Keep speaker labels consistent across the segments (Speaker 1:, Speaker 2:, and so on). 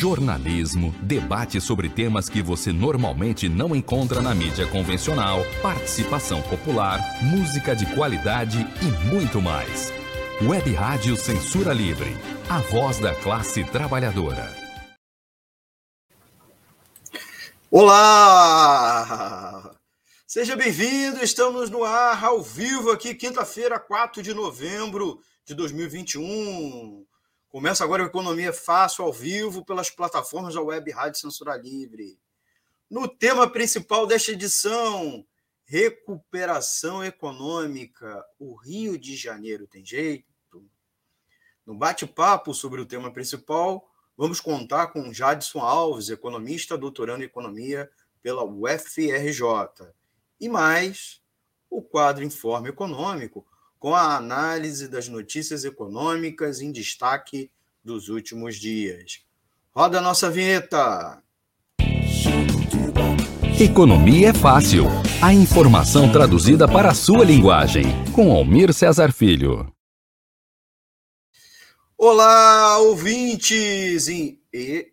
Speaker 1: jornalismo, debate sobre temas que você normalmente não encontra na mídia convencional, participação popular, música de qualidade e muito mais. Web Rádio Censura Livre, a voz da classe trabalhadora.
Speaker 2: Olá! Seja bem-vindo, estamos no ar, ao vivo aqui, quinta-feira, 4 de novembro de 2021. Começa agora o Economia Fácil, ao vivo, pelas plataformas da Web Rádio Censura Livre. No tema principal desta edição, recuperação econômica. O Rio de Janeiro tem jeito? No bate-papo sobre o tema principal, vamos contar com Jadson Alves, economista, doutorando em economia pela UFRJ. E mais, o quadro Informe Econômico, com a análise das notícias econômicas em destaque dos últimos dias. Roda a nossa vinheta!
Speaker 1: Economia é fácil. A informação traduzida para a sua linguagem. Com Almir Cesar Filho.
Speaker 2: Olá, ouvintes e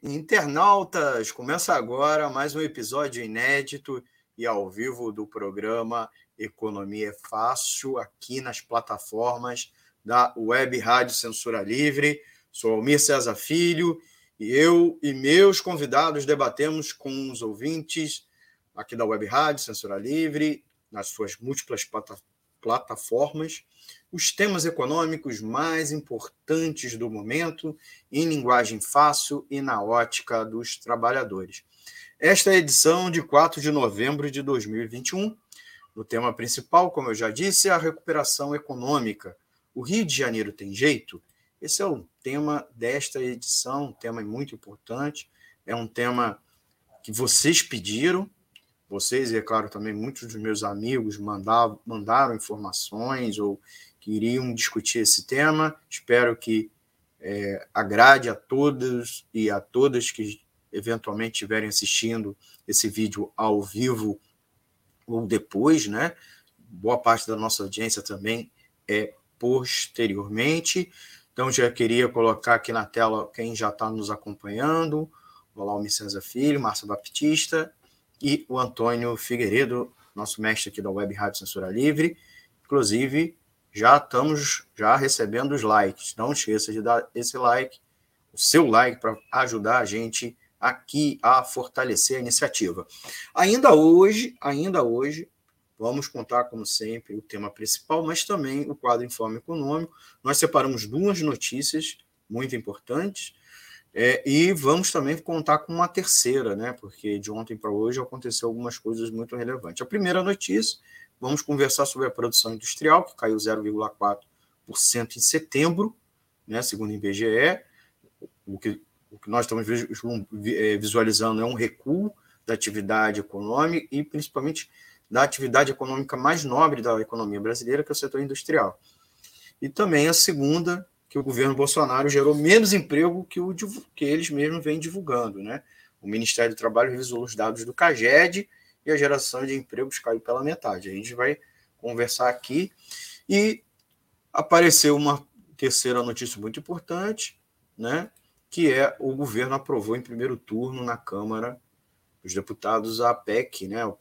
Speaker 2: internautas! Começa agora mais um episódio inédito e ao vivo do programa Economia é Fácil, aqui nas plataformas da Web Rádio Censura Livre. Sou Almir César Filho e eu e meus convidados debatemos com os ouvintes aqui da Web Rádio Censura Livre, nas suas múltiplas plataformas os temas econômicos mais importantes do momento, em linguagem fácil e na ótica dos trabalhadores. Esta é a edição de 4 de novembro de 2021. O tema principal, como eu já disse, é a recuperação econômica. O Rio de Janeiro tem jeito? Esse é o tema desta edição, um tema muito importante. É um tema que vocês pediram, vocês e, é claro, também muitos dos meus amigos mandavam, mandaram informações ou iriam discutir esse tema. Espero que é, agrade a todos e a todas que eventualmente estiverem assistindo esse vídeo ao vivo ou depois, né? Boa parte da nossa audiência também é posteriormente. Então, já queria colocar aqui na tela quem já está nos acompanhando: o Laume César Filho, Márcia Baptista e o Antônio Figueiredo, nosso mestre aqui da Web Rádio Censura Livre. Inclusive, já estamos já recebendo os likes. Não esqueça de dar esse like, o seu like, para ajudar a gente aqui a fortalecer a iniciativa. Ainda hoje, ainda hoje, vamos contar, como sempre, o tema principal, mas também o quadro Informe Econômico. Nós separamos duas notícias muito importantes é, e vamos também contar com uma terceira, né? Porque de ontem para hoje aconteceu algumas coisas muito relevantes. A primeira notícia Vamos conversar sobre a produção industrial, que caiu 0,4% em setembro, né, segundo o IBGE. O que, o que nós estamos é, visualizando é um recuo da atividade econômica e, principalmente, da atividade econômica mais nobre da economia brasileira, que é o setor industrial. E também a segunda, que o governo Bolsonaro gerou menos emprego que, o, que eles mesmos vêm divulgando. Né? O Ministério do Trabalho revisou os dados do CAGED e a geração de empregos caiu pela metade. A gente vai conversar aqui. E apareceu uma terceira notícia muito importante, né? Que é o governo aprovou em primeiro turno na Câmara dos Deputados a PEC, né, o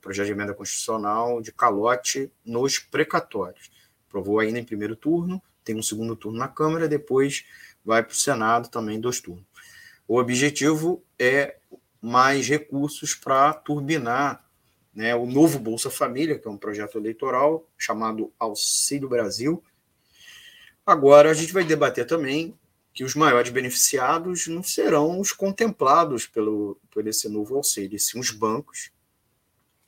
Speaker 2: projeto de emenda constitucional de calote nos precatórios. Aprovou ainda em primeiro turno, tem um segundo turno na Câmara, depois vai para o Senado também dois turnos. O objetivo é mais recursos para turbinar né, o novo Bolsa Família, que é um projeto eleitoral chamado Auxílio Brasil. Agora, a gente vai debater também que os maiores beneficiados não serão os contemplados pelo, por esse novo auxílio, sim os bancos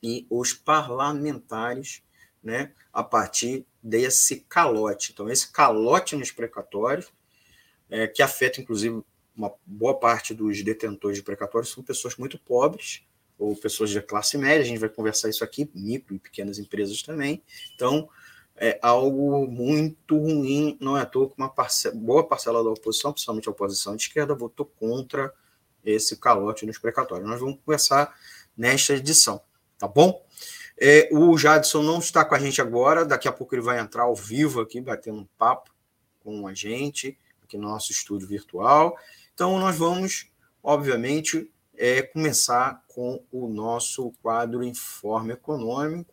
Speaker 2: e os parlamentares, né, a partir desse calote. Então, esse calote nos precatórios, é, que afeta, inclusive, uma boa parte dos detentores de precatórios são pessoas muito pobres ou pessoas de classe média, a gente vai conversar isso aqui, micro e pequenas empresas também. Então, é algo muito ruim, não é à toa que uma boa parcela da oposição, principalmente a oposição de esquerda, votou contra esse calote nos precatórios. Nós vamos conversar nesta edição, tá bom? É, o Jadson não está com a gente agora, daqui a pouco ele vai entrar ao vivo aqui, batendo um papo com a gente, aqui no nosso estúdio virtual. Então, nós vamos obviamente, é começar com o nosso quadro Informe Econômico,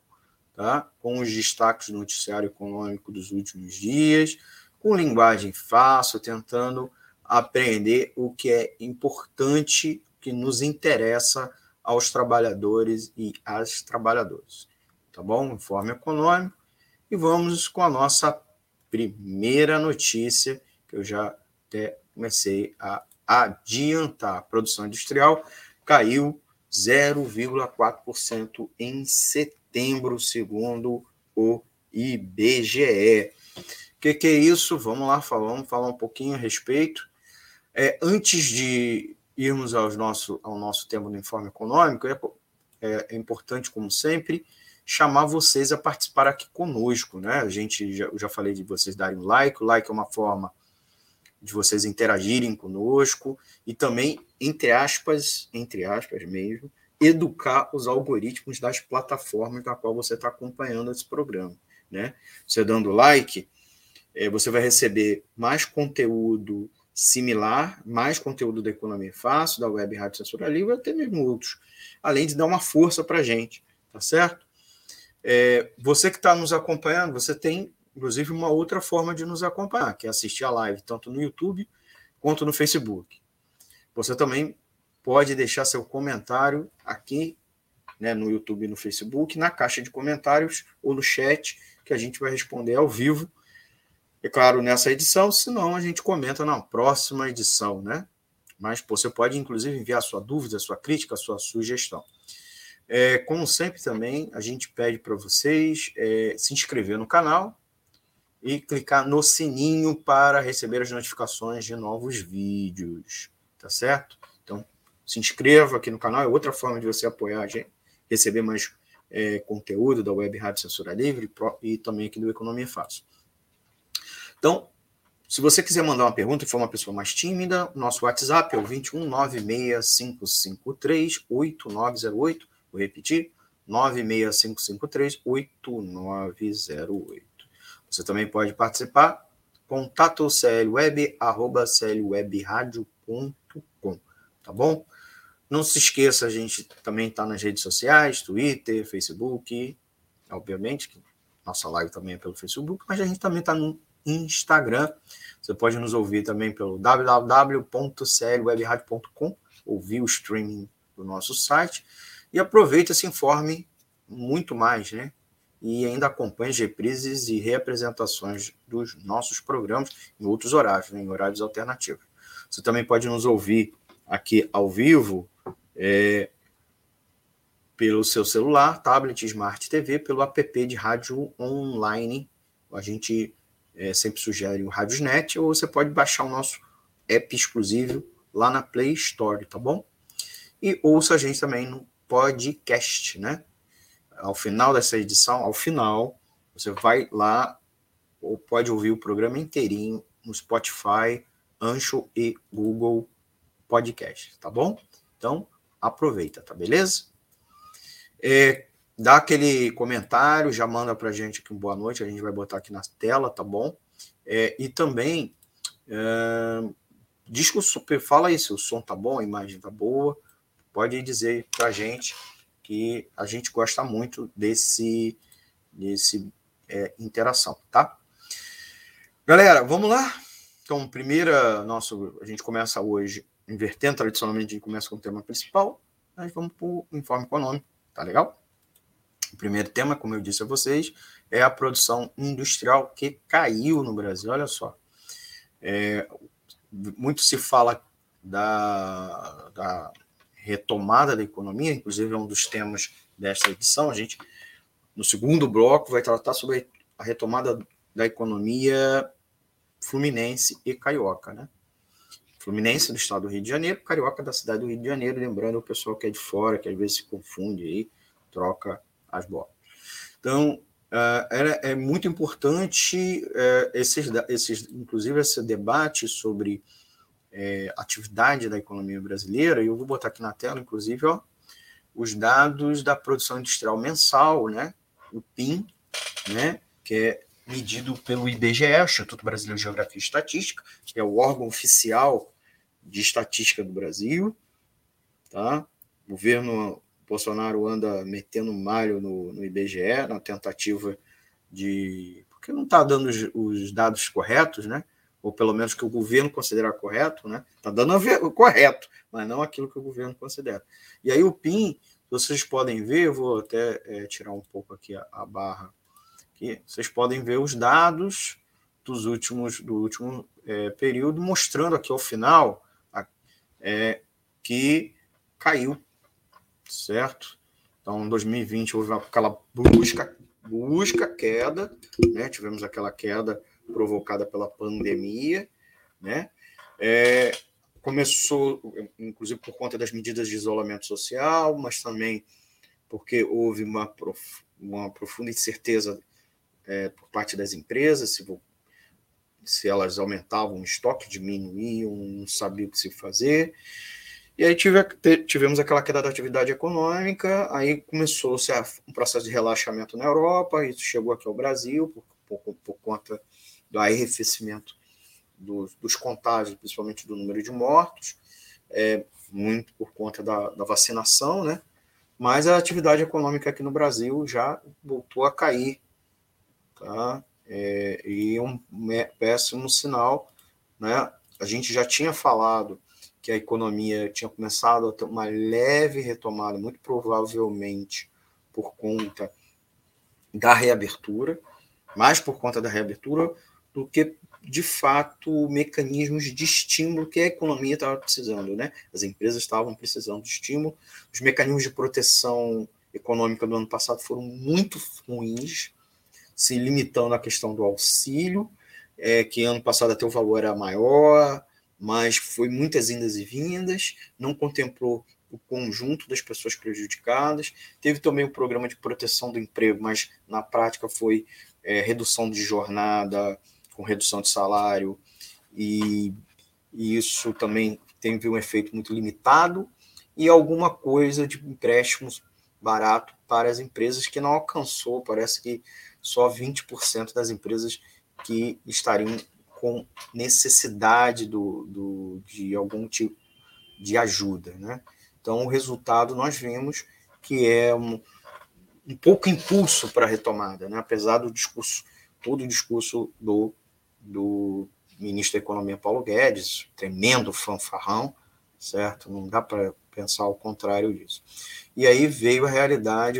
Speaker 2: tá? com os destaques do noticiário econômico dos últimos dias, com linguagem fácil, tentando aprender o que é importante, que nos interessa aos trabalhadores e às trabalhadoras. Tá bom? Informe econômico. E vamos com a nossa primeira notícia, que eu já até comecei a adiantar. A produção industrial caiu 0,4% em setembro, segundo o IBGE. O que, que, é isso? Vamos lá, vamos falar um pouquinho a respeito. É, antes de irmos aos nosso, ao nosso tema do informe econômico, é, é, é, importante, como sempre, chamar vocês a participar aqui conosco. Né? A gente já, já falei de vocês darem like, o like é uma forma de vocês interagirem conosco e também, entre aspas, entre aspas mesmo, educar os algoritmos das plataformas na qual você está acompanhando esse programa. Né? Você dando like, é, você vai receber mais conteúdo similar, mais conteúdo da Economia Fácil, da Web Rádio Censura Livre, até mesmo outros, além de dar uma força para a gente, tá certo? É, você que está nos acompanhando, você tem, inclusive, uma outra forma de nos acompanhar, que é assistir a live, tanto no YouTube quanto no Facebook. Você também pode deixar seu comentário aqui né, no YouTube e no Facebook, na caixa de comentários ou no chat, que a gente vai responder ao vivo é claro, nessa edição, senão a gente comenta na próxima edição, né? Mas pô, você pode, inclusive, enviar sua dúvida, sua crítica, sua sugestão. É, como sempre, também, a gente pede para vocês é, se inscrever no canal e clicar no sininho para receber as notificações de novos vídeos, tá certo? Se inscreva aqui no canal, é outra forma de você apoiar a gente, receber mais é, conteúdo da Web Rádio Censura Livre e também aqui do Economia Fácil. Então, se você quiser mandar uma pergunta e for uma pessoa mais tímida, nosso WhatsApp é o 21965538908. Vou repetir, 965538908. Você também pode participar. Contato clweb, arroba clwebradio.com, tá bom? Não se esqueça, a gente também está nas redes sociais, Twitter, Facebook, obviamente, que nossa live também é pelo Facebook, mas a gente também está no Instagram. Você pode nos ouvir também pelo www.clwebradio.com, ouvir o streaming do nosso site e aproveite e se informe muito mais, né? E ainda acompanhe as reprises e reapresentações dos nossos programas em outros horários, né? em horários alternativos. Você também pode nos ouvir aqui ao vivo é, pelo seu celular, tablet, smart TV, pelo app de rádio online. A gente é, sempre sugere o Radiosnet, ou você pode baixar o nosso app exclusivo lá na Play Store, tá bom? E ouça a gente também no podcast, né? Ao final dessa edição, ao final, você vai lá ou pode ouvir o programa inteirinho no Spotify, Ancho e Google Podcast, tá bom? Então, aproveita, tá beleza? É, dá aquele comentário, já manda para gente aqui um boa noite, a gente vai botar aqui na tela, tá bom? É, e também é, diz que o fala aí se o som tá bom, a imagem tá boa, pode dizer para gente que a gente gosta muito desse, desse é, interação, tá? Galera, vamos lá? Então, primeira, nosso, a gente começa hoje invertendo, tradicionalmente a gente começa com o tema principal, mas vamos para o informe econômico, tá legal? O primeiro tema, como eu disse a vocês, é a produção industrial que caiu no Brasil. Olha só. É, muito se fala da, da, retomada da economia, inclusive é um dos temas desta edição. A gente, no segundo bloco, vai tratar sobre a retomada da economia fluminense e carioca, né? Fluminense do estado do Rio de Janeiro, carioca da cidade do Rio de Janeiro, lembrando o pessoal que é de fora, que às vezes se confunde aí, troca as bolas. Então, é, é, muito importante uh, esses, esses, inclusive esse debate sobre uh, atividade da economia brasileira, e eu vou botar aqui na tela, inclusive, ó, os dados da produção industrial mensal, né, o PIN, né, que é medido pelo IBGE, Instituto Brasileiro de Geografia e Estatística, que é o órgão oficial de estatística do Brasil, tá? O governo Bolsonaro anda metendo malho no, no IBGE na tentativa de porque não está dando os, os, dados corretos, né? Ou pelo menos que o governo considera correto, né? Está dando o correto, mas não aquilo que o governo considera. E aí o PIN, vocês podem ver, eu vou até é, tirar um pouco aqui a, a barra aqui, vocês podem ver os dados dos últimos do último é, período, mostrando aqui ao final é, que caiu, certo? Então, em 2020 houve aquela brusca, brusca queda, né? Tivemos aquela queda provocada pela pandemia, né? É, começou, inclusive por conta das medidas de isolamento social, mas também porque houve uma, prof, uma profunda incerteza é, por parte das empresas, se se elas aumentavam o estoque, diminuíam, não sabia o que se fazer. E aí tive, tivemos aquela queda da atividade econômica, aí começou-se um processo de relaxamento na Europa, isso chegou aqui ao Brasil por, por, por conta do arrefecimento dos, dos, contágios, principalmente do número de mortos, é, muito por conta da, da vacinação, né? mas a atividade econômica aqui no Brasil já voltou a cair. Tá? é, e um péssimo sinal. Né? A gente já tinha falado que a economia tinha começado a ter uma leve retomada, muito provavelmente por conta da reabertura, mais por conta da reabertura do que de fato mecanismos de estímulo que a economia estava precisando, né? As empresas estavam precisando de estímulo, os mecanismos de proteção econômica do ano passado foram muito ruins, se limitando à questão do auxílio, é, que ano passado até o valor era maior, mas foi muitas indas e vindas, não contemplou o conjunto das pessoas prejudicadas. Teve também o programa de proteção do emprego, mas na prática foi é, redução de jornada, com redução de salário, e, e isso também teve um efeito muito limitado, e alguma coisa de empréstimos barato para as empresas que não alcançou, parece que só 20% das empresas que estariam com necessidade do, do, de algum tipo de ajuda. Né? Então, o resultado nós vimos que é um, um pouco impulso para a retomada, né? apesar do discurso, todo o discurso do, do ministro da Economia Paulo Guedes, tremendo fanfarrão, certo? Não dá para pensar o contrário disso. E aí veio a realidade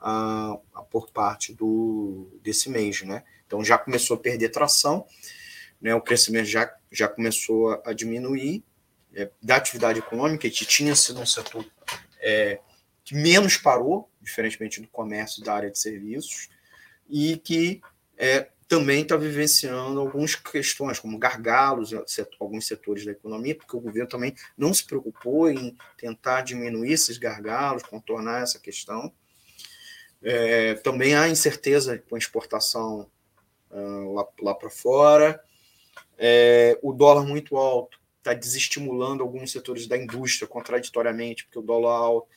Speaker 2: a, a, por parte do, desse mês, né? Então já começou a perder tração, né? O crescimento já, já começou a, diminuir é, da atividade econômica, que tinha sido um setor é, que menos parou, diferentemente do comércio da área de serviços, e que é, também está vivenciando algumas questões, como gargalos em alguns setores da economia, porque o governo também não se preocupou em tentar diminuir esses gargalos, contornar essa questão. É, também há incerteza com a exportação uh, lá, lá para fora. É, o dólar muito alto está desestimulando alguns setores da indústria, contraditoriamente, porque o dólar alto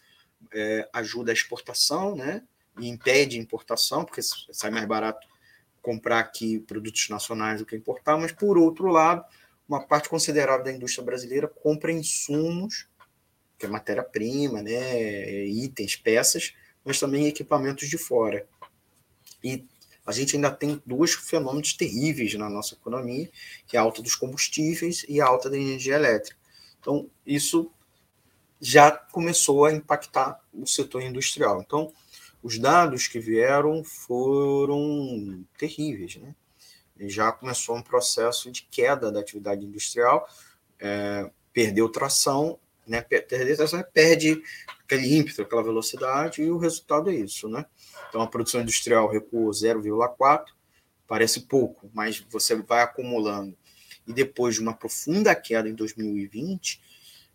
Speaker 2: é, ajuda a exportação, né? E impede a importação, porque sai mais barato comprar aqui produtos nacionais do que importar, mas por outro lado, uma parte considerável da indústria brasileira compra insumos, que é matéria-prima, né, itens, peças, mas também equipamentos de fora. E a gente ainda tem dois fenômenos terríveis na nossa economia, que é a alta dos combustíveis e a alta da energia elétrica. Então, isso já começou a impactar o setor industrial. Então, os dados que vieram foram terríveis. Né? Já começou um processo de queda da atividade industrial, é, perdeu tração, né? perde aquele ímpeto, aquela velocidade, e o resultado é isso. Né? Então, a produção industrial recuou 0,4, parece pouco, mas você vai acumulando. E depois de uma profunda queda em 2020,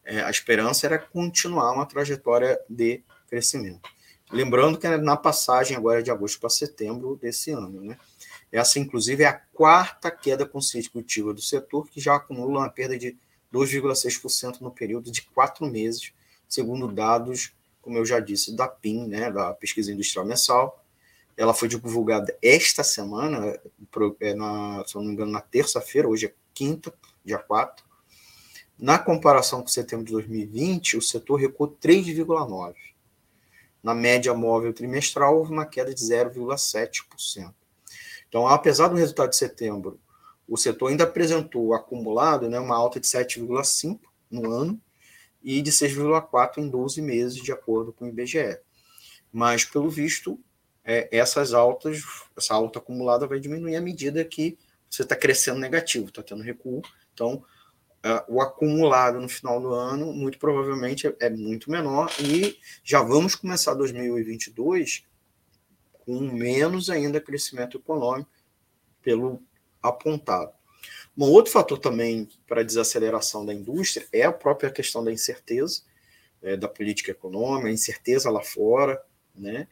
Speaker 2: é, a esperança era continuar uma trajetória de crescimento. Lembrando que é na passagem agora de agosto para setembro desse ano. Né? Essa, inclusive, é a quarta queda consecutiva do setor, que já acumula uma perda de 2,6% no período de quatro meses, segundo dados, como eu já disse, da PIN, né, da Pesquisa Industrial Mensal. Ela foi divulgada esta semana, é, na, se não me engano, na terça-feira, hoje é quinta, dia 4. Na comparação com setembro de 2020, o setor recuou 3,9%. Na média móvel trimestral, houve uma queda de 0,7%. Então, apesar do resultado de setembro, o setor ainda apresentou acumulado né, uma alta de 7,5% no ano e de 6,4% em 12 meses, de acordo com o IBGE. Mas, pelo visto, é, essas altas, essa alta acumulada vai diminuir à medida que você está crescendo negativo, está tendo recuo. Então, uh, o acumulado no final do ano, muito provavelmente, é, é, muito menor e já vamos começar 2022 com menos ainda crescimento econômico pelo apontado. Um outro fator também para a desaceleração da indústria é a própria questão da incerteza é, da política econômica, a incerteza lá fora, né?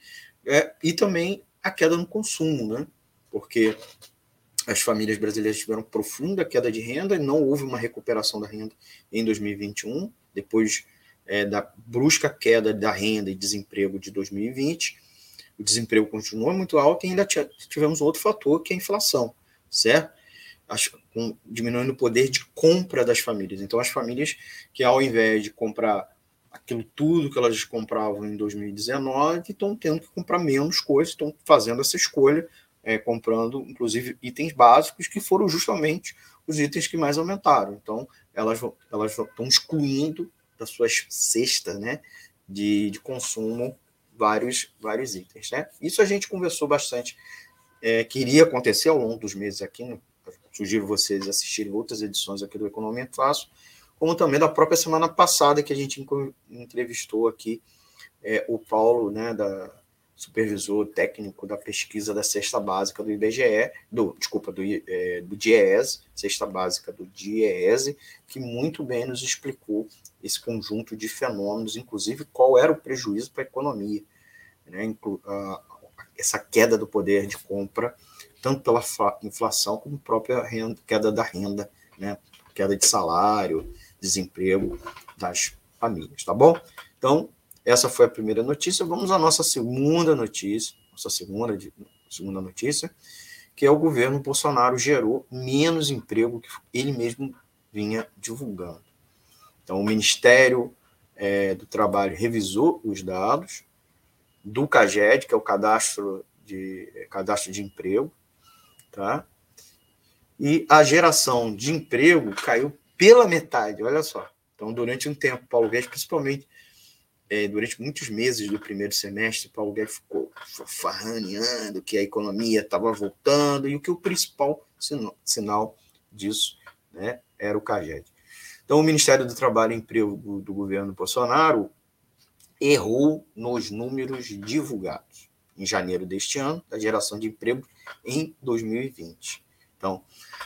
Speaker 2: É, e também a queda no consumo, né? Porque as famílias brasileiras tiveram profunda queda de renda e não houve uma recuperação da renda em 2021, depois é, da brusca queda da renda e desemprego de 2020. O desemprego continua muito alto e ainda tivemos outro fator, que é a inflação, certo? As, com, diminuindo o poder de compra das famílias. Então, as famílias que, ao invés de comprar aquilo tudo que elas compravam em 2019 estão tendo que comprar menos coisas, estão fazendo essa escolha é, comprando, inclusive, itens básicos que foram justamente os itens que mais aumentaram. Então, elas, elas estão excluindo das suas cestas né, de, de consumo vários, vários itens. Né? Isso a gente conversou bastante, é, que iria acontecer ao longo dos meses aqui. Né? Sugiro vocês assistirem outras edições aqui do Economia Fácil, como também da própria semana passada que a gente entrevistou aqui é, o Paulo, né, da, supervisor técnico da pesquisa da cesta básica do IBGE, do, desculpa, do, é, do DIEESE, cesta básica do DIEESE, que muito bem nos explicou esse conjunto de fenômenos, inclusive qual era o prejuízo para a economia, né, essa queda do poder de compra, tanto pela inflação como própria renda, queda da renda, né, queda de salário, desemprego das famílias, tá bom? Então, essa foi a primeira notícia. Vamos à nossa segunda notícia, nossa segunda, segunda notícia, que é o governo Bolsonaro gerou menos emprego que ele mesmo vinha divulgando. Então, o Ministério é, do Trabalho revisou os dados do CAGED, que é o cadastro de, cadastro de emprego, tá? e a geração de emprego caiu pela metade, olha só. Então, durante um tempo, Paulo Guedes, principalmente é, durante muitos meses do primeiro semestre, Paulo Guedes ficou farraneando que a economia estava voltando e o que o principal sinal, sinal disso né, era o CAGED. Então, o Ministério do Trabalho e Emprego do, do governo Bolsonaro errou nos números divulgados em janeiro deste ano, da geração de emprego em 2020. Então,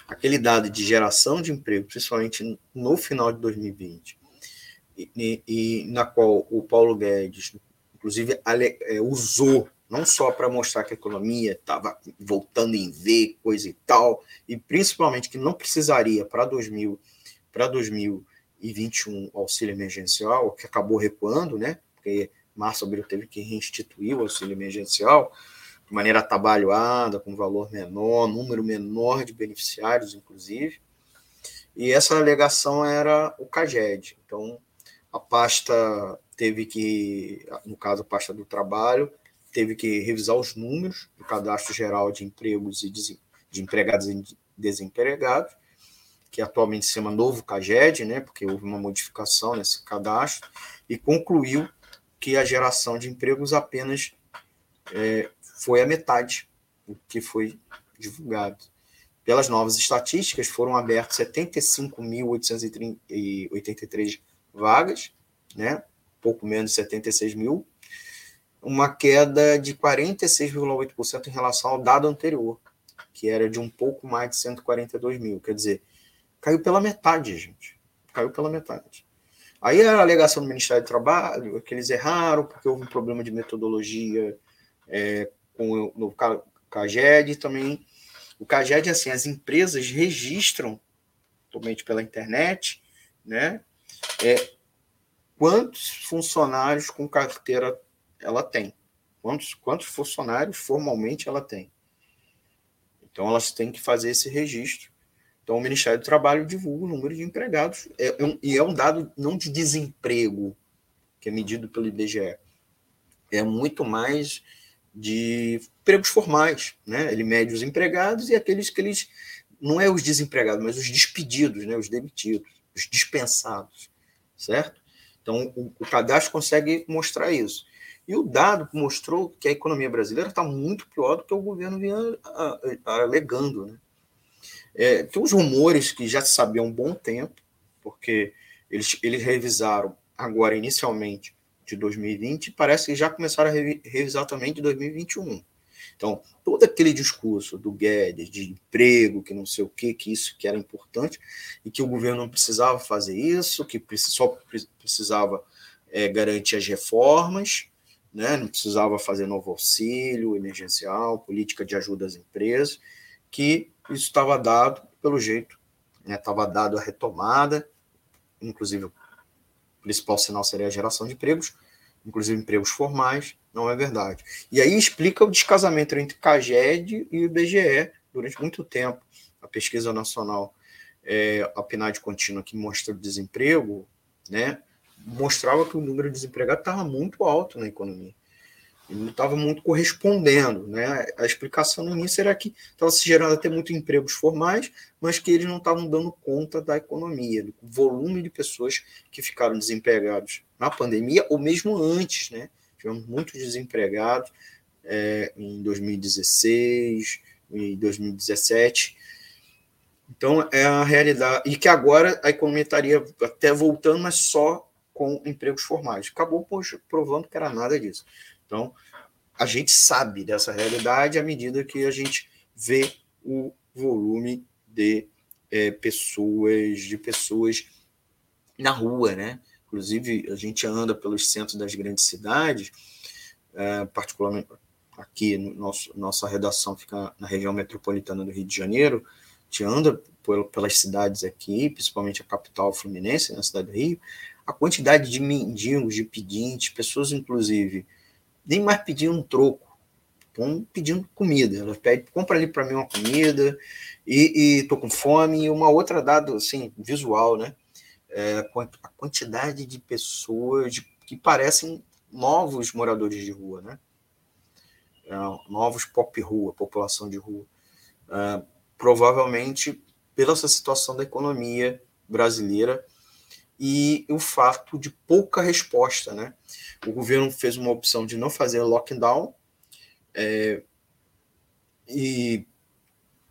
Speaker 2: aquele dado de geração de emprego, principalmente no final de 2020, e, e na qual o Paulo Guedes, inclusive, ale, é, usou não só para mostrar que a economia estava voltando em V, coisa e tal, e principalmente que não precisaria para 2000 para 2021 o auxílio emergencial, que acabou recuando, né? Porque março abril teve que reinstituir o auxílio emergencial de maneira atabalhoada, com valor menor, número menor de beneficiários, inclusive. E essa alegação era o CAGED. Então, a pasta teve que, no caso, a pasta do trabalho, teve que revisar os números do cadastro geral de empregos e de empregados e desempregados, que atualmente se chama Novo CAGED, né, porque houve uma modificação nesse cadastro, e concluiu que a geração de empregos apenas é, foi a metade do que foi divulgado. Pelas novas estatísticas, foram abertos 75.883 vagas, né? pouco menos de 76 mil, uma queda de 46,8% em relação ao dado anterior, que era de um pouco mais de 142 mil. Quer dizer, caiu pela metade, gente. Caiu pela metade. Aí a alegação do Ministério do Trabalho é que eles erraram porque houve um problema de metodologia é, com o CAGED também. O CAGED, assim, as empresas registram, totalmente pela internet, né, é quantos funcionários com carteira ela tem. Quantos, quantos funcionários formalmente ela tem. Então, elas têm que fazer esse registro Então, o Ministério do Trabalho divulga o número de empregados, é, é um, e é um dado não de desemprego, que é medido pelo IBGE, é muito mais de empregos formais. Né? Ele mede os empregados e aqueles que eles. Não é os desempregados, mas os despedidos, né? os demitidos, os dispensados, certo? Então, o, o cadastro consegue mostrar isso. E o dado mostrou que a economia brasileira está muito pior do que o governo vinha alegando. Né? É, tem uns rumores que já se sabia há um bom tempo, porque eles, eles revisaram agora, inicialmente, de 2020, e parece que já começaram a revisar também de 2021. Então, todo aquele discurso do Guedes de emprego, que não sei o que, que isso que era importante, e que o governo não precisava fazer isso, que só precisava é, garantir as reformas, né? não precisava fazer novo auxílio emergencial, política de ajuda às empresas, que isso estava dado, pelo jeito, estava né? dado a retomada, inclusive o principal sinal seria a geração de empregos, inclusive empregos formais, não é verdade. E aí explica o descasamento entre CAGED e o IBGE durante muito tempo. A pesquisa nacional, é, a PNAD contínua que mostra o desemprego, né, mostrava que o número de desempregados estava muito alto na economia. Ele não estava muito correspondendo. Né? A explicação no início era que estava se gerando até muito empregos formais, mas que eles não estavam dando conta da economia, do volume de pessoas que ficaram desempregados na pandemia, ou mesmo antes, né? tivemos muitos desempregados é, em 2016, em 2017. Então, é a realidade. E que agora a economia estaria até voltando, mas só com empregos formais. Acabou poxa, provando que era nada disso. Então, a gente sabe dessa realidade à medida que a gente vê o volume de é, pessoas, de pessoas na rua, né? Inclusive, a gente anda pelos centros das grandes cidades, é, particularmente aqui, nosso, nossa redação fica na região metropolitana do Rio de Janeiro, a gente anda pelas cidades aqui, principalmente a capital fluminense, na cidade do Rio, a quantidade de mendigos, de pedintes, pessoas, inclusive, nem mais pedindo um troco, estão pedindo comida. Ela pede, compra ali para mim uma comida e, estou com fome. E uma outra dado assim, visual, né? é, a quantidade de pessoas que parecem novos moradores de rua, né? É, novos pop rua, população de rua. É, provavelmente pela essa situação da economia brasileira e o fato de pouca resposta, né? O governo fez uma opção de não fazer lockdown é, e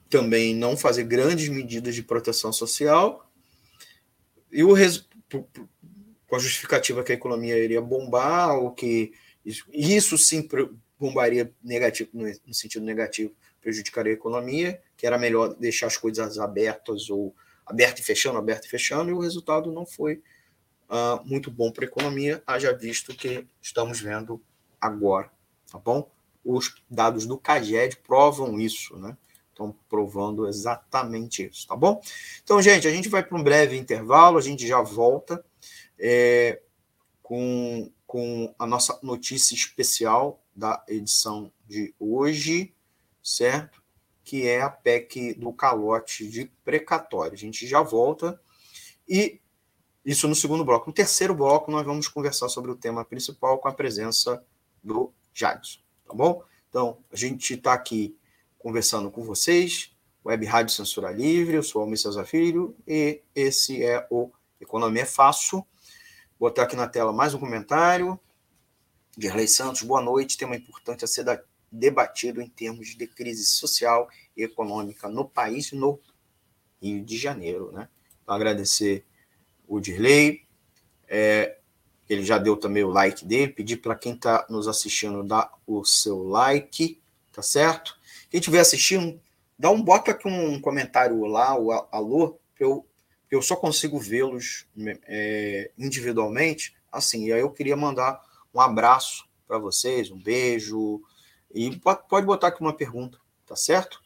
Speaker 2: também não fazer grandes medidas de proteção social e o res... com a justificativa que a economia iria bombar, ou que isso, isso sim bombaria negativo, no sentido negativo, prejudicaria a economia, que era melhor deixar as coisas abertas ou aberto e fechando, aberto e fechando, e o resultado não foi uh, muito bom para a economia, haja visto que estamos vendo agora, tá bom? Os dados do CAGED provam isso, né? Estão provando exatamente isso, tá bom? Então, gente, a gente vai para um breve intervalo, a gente já volta é, com, com a nossa notícia especial da edição de hoje, certo? Que é a PEC do calote de precatório. A gente já volta e isso no segundo bloco. No terceiro bloco, nós vamos conversar sobre o tema principal com a presença do Jadson, tá bom? Então, a gente está aqui conversando com vocês. Web Rádio Censura Livre, eu sou Almir César Filho e esse é o Economia é Fácil. Botar aqui na tela mais um comentário. Gerlei Santos, boa noite. Tema importante a ser debatido em termos de crise social e econômica no país, no Rio de Janeiro. Né? Então, agradecer o Dirley. É, ele já deu também o like dele. Pedir para quem está nos assistindo dar o seu like, tá certo? Quem estiver assistindo, dá um bota aqui um comentário lá, o alô, eu, eu só consigo vê-los é, individualmente. Assim, e aí eu queria mandar um abraço para vocês, um beijo. E pode botar aqui uma pergunta, tá certo?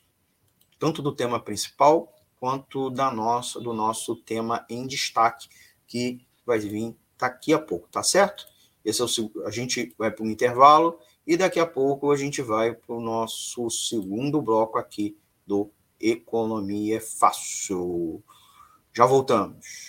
Speaker 2: Tanto do tema principal quanto da nossa, do nosso tema em destaque, que vai vir daqui a pouco, tá certo? Esse é o, a gente vai para um intervalo e daqui a pouco a gente vai para o nosso segundo bloco aqui do Economia é Fácil. Já voltamos.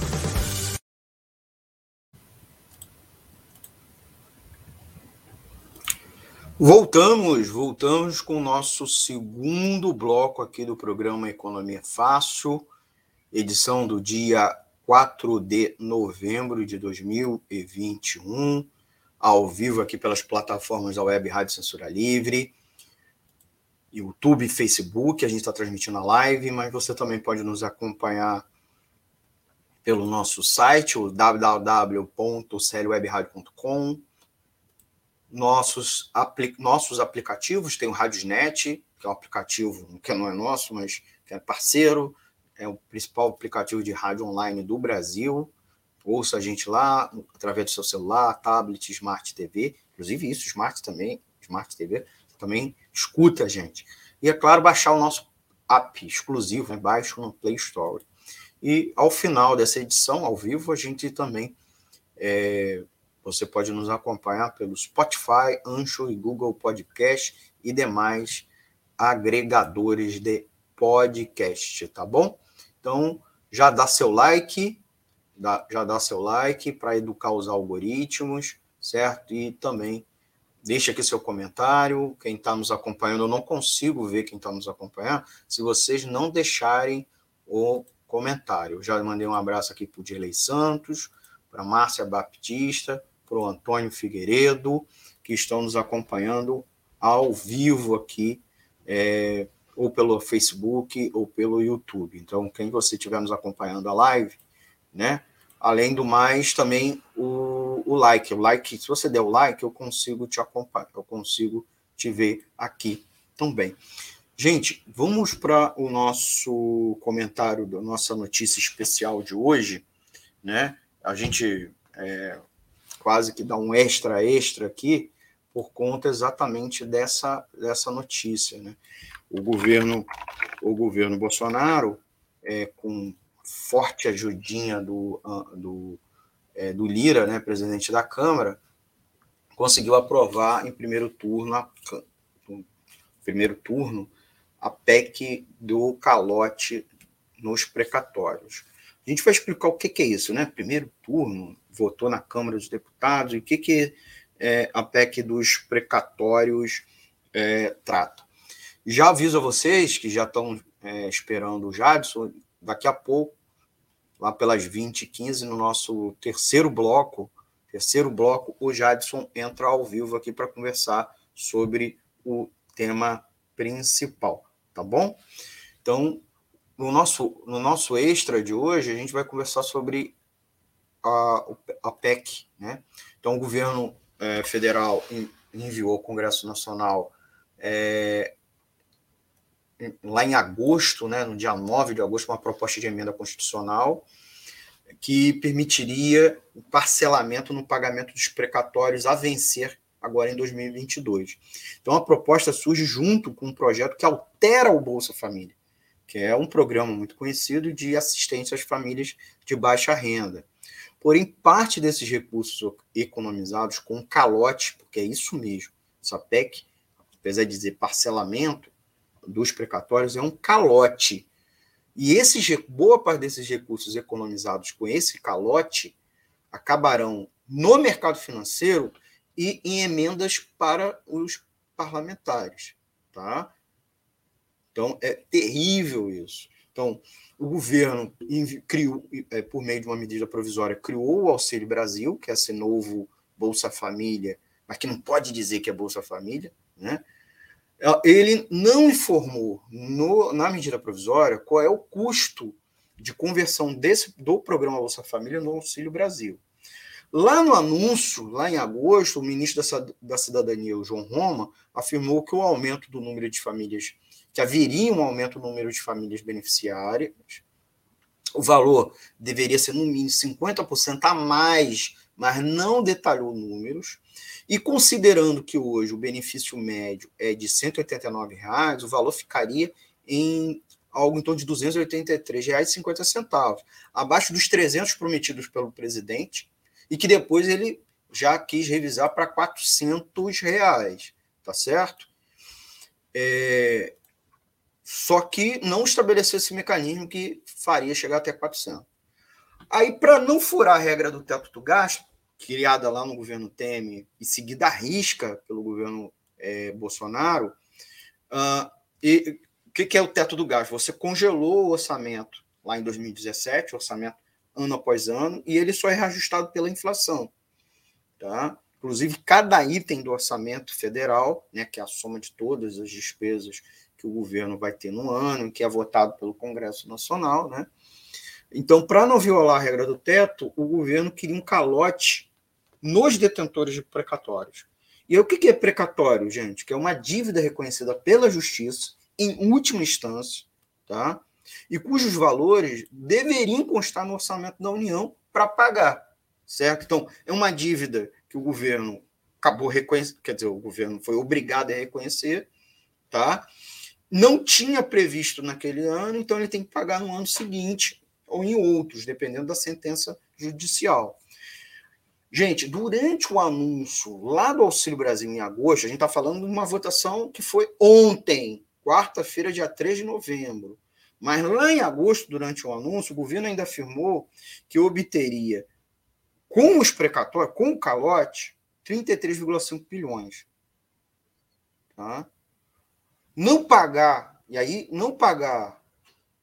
Speaker 2: Voltamos, voltamos com o nosso segundo bloco aqui do programa Economia Fácil, edição do dia 4 de novembro de 2021, ao vivo aqui pelas plataformas da Web Rádio Censura Livre, YouTube, Facebook, a gente está transmitindo a live, mas você também pode nos acompanhar pelo nosso site, o www.clwebradio.com, nossos, apli nossos aplicativos, tem o Radiosnet, que é um aplicativo que não é nosso, mas que é parceiro, é o principal aplicativo de rádio online do Brasil. Ouça a gente lá, através do seu celular, tablet, Smart TV, inclusive isso, Smart também, Smart TV, também escuta a gente. E, é claro, baixar o nosso app exclusivo, né? baixe no Play Store. E ao final dessa edição, ao vivo, a gente também é, você pode nos acompanhar pelo Spotify, Ancho e Google Podcast e demais agregadores de podcast, tá bom? Então, já dá seu like, já dá seu like para educar os algoritmos, certo? E também deixa aqui seu comentário. Quem está nos acompanhando, eu não consigo ver quem está nos acompanhando, se vocês não deixarem o comentário. já mandei um abraço aqui para o Dirley Santos, para Márcia Baptista, para o Antônio Figueiredo, que estão nos acompanhando ao vivo aqui, é, ou pelo Facebook ou pelo YouTube. Então, quem você estiver nos acompanhando a live, né? Além do mais, também o, o like. O like, se você der o like, eu consigo te acompanhar, eu consigo te ver aqui também. Gente, vamos para o nosso comentário da nossa notícia especial de hoje, né? A gente é, quase que dá um extra extra aqui por conta exatamente dessa, dessa notícia. Né? O governo o governo Bolsonaro, é, com forte ajudinha do, do, é, do Lira, né, presidente da Câmara, conseguiu aprovar em primeiro turno, a, primeiro turno a PEC do calote nos precatórios. A gente vai explicar o que, que é isso, né? Primeiro turno, votou na Câmara dos Deputados, e o que, que é, a PEC dos precatórios é, trata. Já aviso a vocês que já estão é, esperando o Jadson, daqui a pouco, lá pelas 20h15, no nosso terceiro bloco, terceiro bloco, o Jadson entra ao vivo aqui para conversar sobre o tema principal, tá bom? Então, no nosso, no nosso extra de hoje, a gente vai conversar sobre a, a PEC, né? Então, o governo é, federal enviou ao Congresso Nacional é, lá em agosto, né, no dia 9 de agosto, uma proposta de emenda constitucional que permitiria o parcelamento no pagamento dos precatórios a vencer agora em 2022. Então, a proposta surge junto com um projeto que altera o Bolsa Família, que é um programa muito conhecido de assistência às famílias de baixa renda. Porém, parte desses recursos economizados com calote, porque é isso mesmo, essa PEC, apesar de dizer parcelamento dos precatórios, é um calote. E esses, boa parte desses recursos economizados com esse calote acabarão no mercado financeiro e em emendas para os parlamentares, tá? Então é terrível isso. Então o governo criou, é, por meio de uma medida provisória, criou o Auxílio Brasil, que é esse novo Bolsa Família, mas que não pode dizer que é Bolsa Família, né? Ele não informou no, na medida provisória qual é o custo de conversão desse do programa Bolsa Família no Auxílio Brasil. Lá no anúncio, lá em agosto, o ministro da Cidadania, o João Roma, afirmou que o aumento do número de famílias, que haveria um aumento do número de famílias beneficiárias, o valor deveria ser no mínimo 50% a mais, mas não detalhou números. E considerando que hoje o benefício médio é de 189 reais, o valor ficaria em algo em torno de R$ 283,50, abaixo dos 300 prometidos pelo presidente e que depois ele já quis revisar para 400 reais, tá certo? É, só que não estabeleceu esse mecanismo que faria chegar até 400. Aí, para não furar a regra do teto do gasto, criada lá no governo Temer e seguida à risca pelo governo é, Bolsonaro, uh, e, o que, que é o teto do gasto? Você congelou o orçamento lá em 2017, o orçamento ano após ano, e ele só é reajustado pela inflação. Tá? Inclusive, cada item do orçamento federal, né, que é a soma de todas as despesas que o governo vai ter no ano, que é votado pelo Congresso Nacional. Né? Então, para não violar a regra do teto, o governo queria um calote nos detentores de precatórios. E o que é precatório, gente? Que é uma dívida reconhecida pela Justiça, em última instância, tá? E cujos valores deveriam constar no orçamento da União para pagar, certo? Então, é uma dívida que o governo acabou reconhecendo, quer dizer, o governo foi obrigado a reconhecer, tá? Não tinha previsto naquele ano, então ele tem que pagar no ano seguinte ou em outros, dependendo da sentença judicial. Gente, durante o anúncio lá do Auxílio Brasil em agosto, a gente está falando de uma votação que foi ontem, quarta-feira, dia 3 de novembro. Mas lá em agosto, durante o anúncio, o governo ainda afirmou que obteria, com os precatórios, com o calote, 33,5 bilhões. Tá? Não pagar, e aí não pagar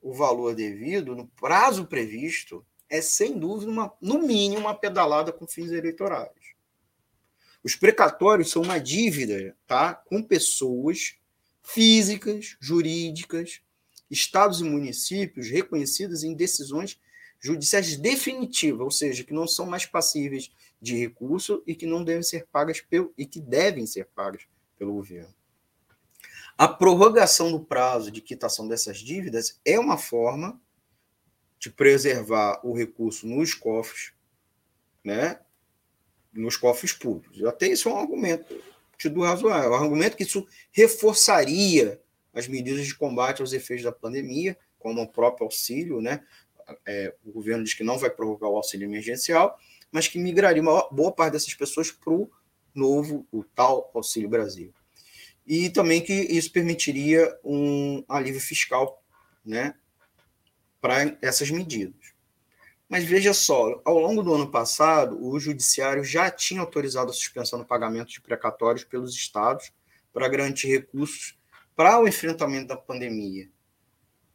Speaker 2: o valor devido no prazo previsto é, sem dúvida, uma, no mínimo, uma pedalada com fins eleitorais. Os precatórios são uma dívida tá, com pessoas físicas, jurídicas, estados e municípios reconhecidos em decisões judiciais definitivas, ou seja, que não são mais passíveis de recurso e que não devem ser pagas pelo e que devem ser pagas pelo governo. A prorrogação do prazo de quitação dessas dívidas é uma forma de preservar o recurso nos cofres, né? Nos cofres públicos. Até isso é um argumento tido razoável, é um argumento que isso reforçaria as medidas de combate aos efeitos da pandemia, como o próprio auxílio, né? É, o governo diz que não vai prorrogar o auxílio emergencial, mas que migraria uma boa parte dessas pessoas para o novo, o tal Auxílio Brasil. E também que isso permitiria um alívio fiscal né, para essas medidas. Mas veja só, ao longo do ano passado, o Judiciário já tinha autorizado a suspensão do pagamento de precatórios pelos estados para garantir recursos para o enfrentamento da pandemia.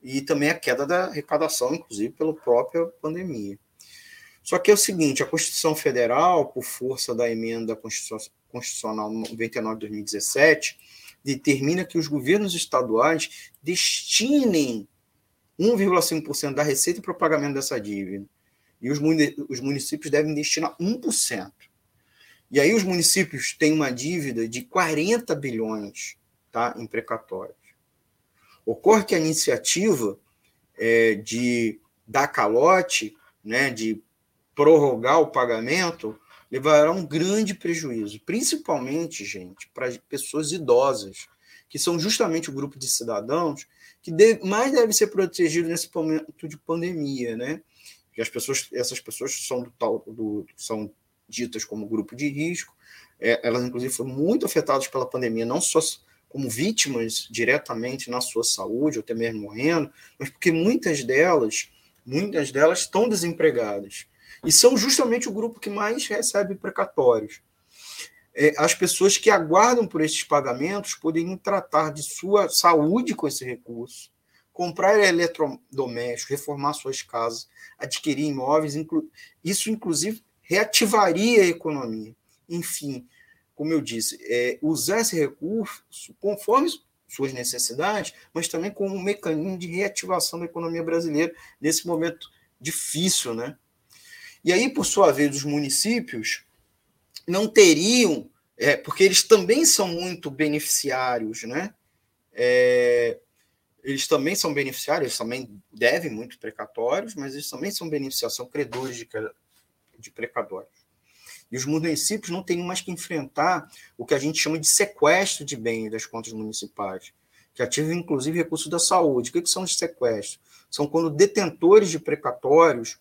Speaker 2: e também a queda da arrecadação, inclusive pela própria pandemia. Só que é o seguinte: a Constituição Federal, por força da emenda constitucional 99 de 2017, determina que os governos estaduais destinem 1,5% da receita para o pagamento dessa dívida. E os municípios devem destinar 1%. E aí os municípios têm uma dívida de 40 bilhões tá, em precatórios. Ocorre que a iniciativa é, de dar calote, né, de prorrogar o pagamento, levará um grande prejuízo, principalmente, gente, para pessoas idosas, que são justamente o grupo de cidadãos que mais deve ser protegido nesse momento de pandemia, né? Que as pessoas, essas pessoas são do tal, do, são ditas como grupo de risco, é, elas inclusive foram muito afetadas pela pandemia, não só como vítimas diretamente na sua saúde, ou até mesmo morrendo, mas porque muitas delas, muitas delas estão desempregadas. E são justamente o grupo que mais recebe precatórios. É, as pessoas que aguardam por esses pagamentos poderiam tratar de sua saúde com esse recurso, comprar eletrodomésticos, reformar suas casas, adquirir imóveis, inclu isso inclusive reativaria a economia. Enfim, como eu disse, é, usar esse recurso conforme suas necessidades, mas também como um mecanismo de reativação da economia brasileira nesse momento difícil, né? E aí, por sua vez, os municípios não teriam, é, porque eles também são muito beneficiários, né? É, eles também são beneficiários, eles também devem muito precatórios, mas eles também são beneficiários, são credores de, de precatórios. E os municípios não teriam mais que enfrentar o que a gente chama de sequestro de bens das contas municipais, que ativa inclusive recursos da saúde. O que, que são os sequestros? São quando detentores de precatórios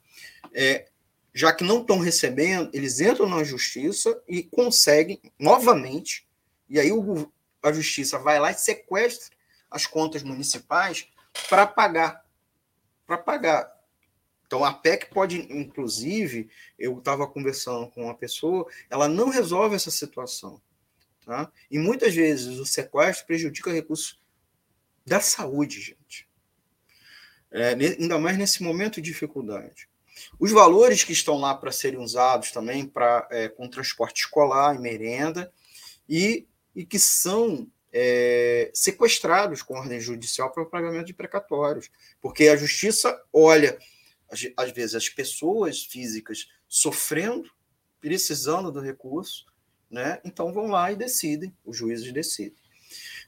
Speaker 2: é, já que não estão recebendo, eles entram na justiça e conseguem novamente, e aí o, a justiça vai lá e sequestra as contas municipais para pagar. Para pagar. Então a PEC pode, inclusive, eu estava conversando com uma pessoa, ela não resolve essa situação. Tá? E muitas vezes o sequestro prejudica recursos da saúde, gente. É, ainda mais nesse momento de dificuldade. Os valores que estão lá para serem usados também para é, com transporte escolar e merenda, e, e que são é, sequestrados com ordem judicial para o pagamento de precatórios, porque a justiça olha, às vezes, as pessoas físicas sofrendo, precisando do recurso, né? então vão lá e decidem, os juízes decidem.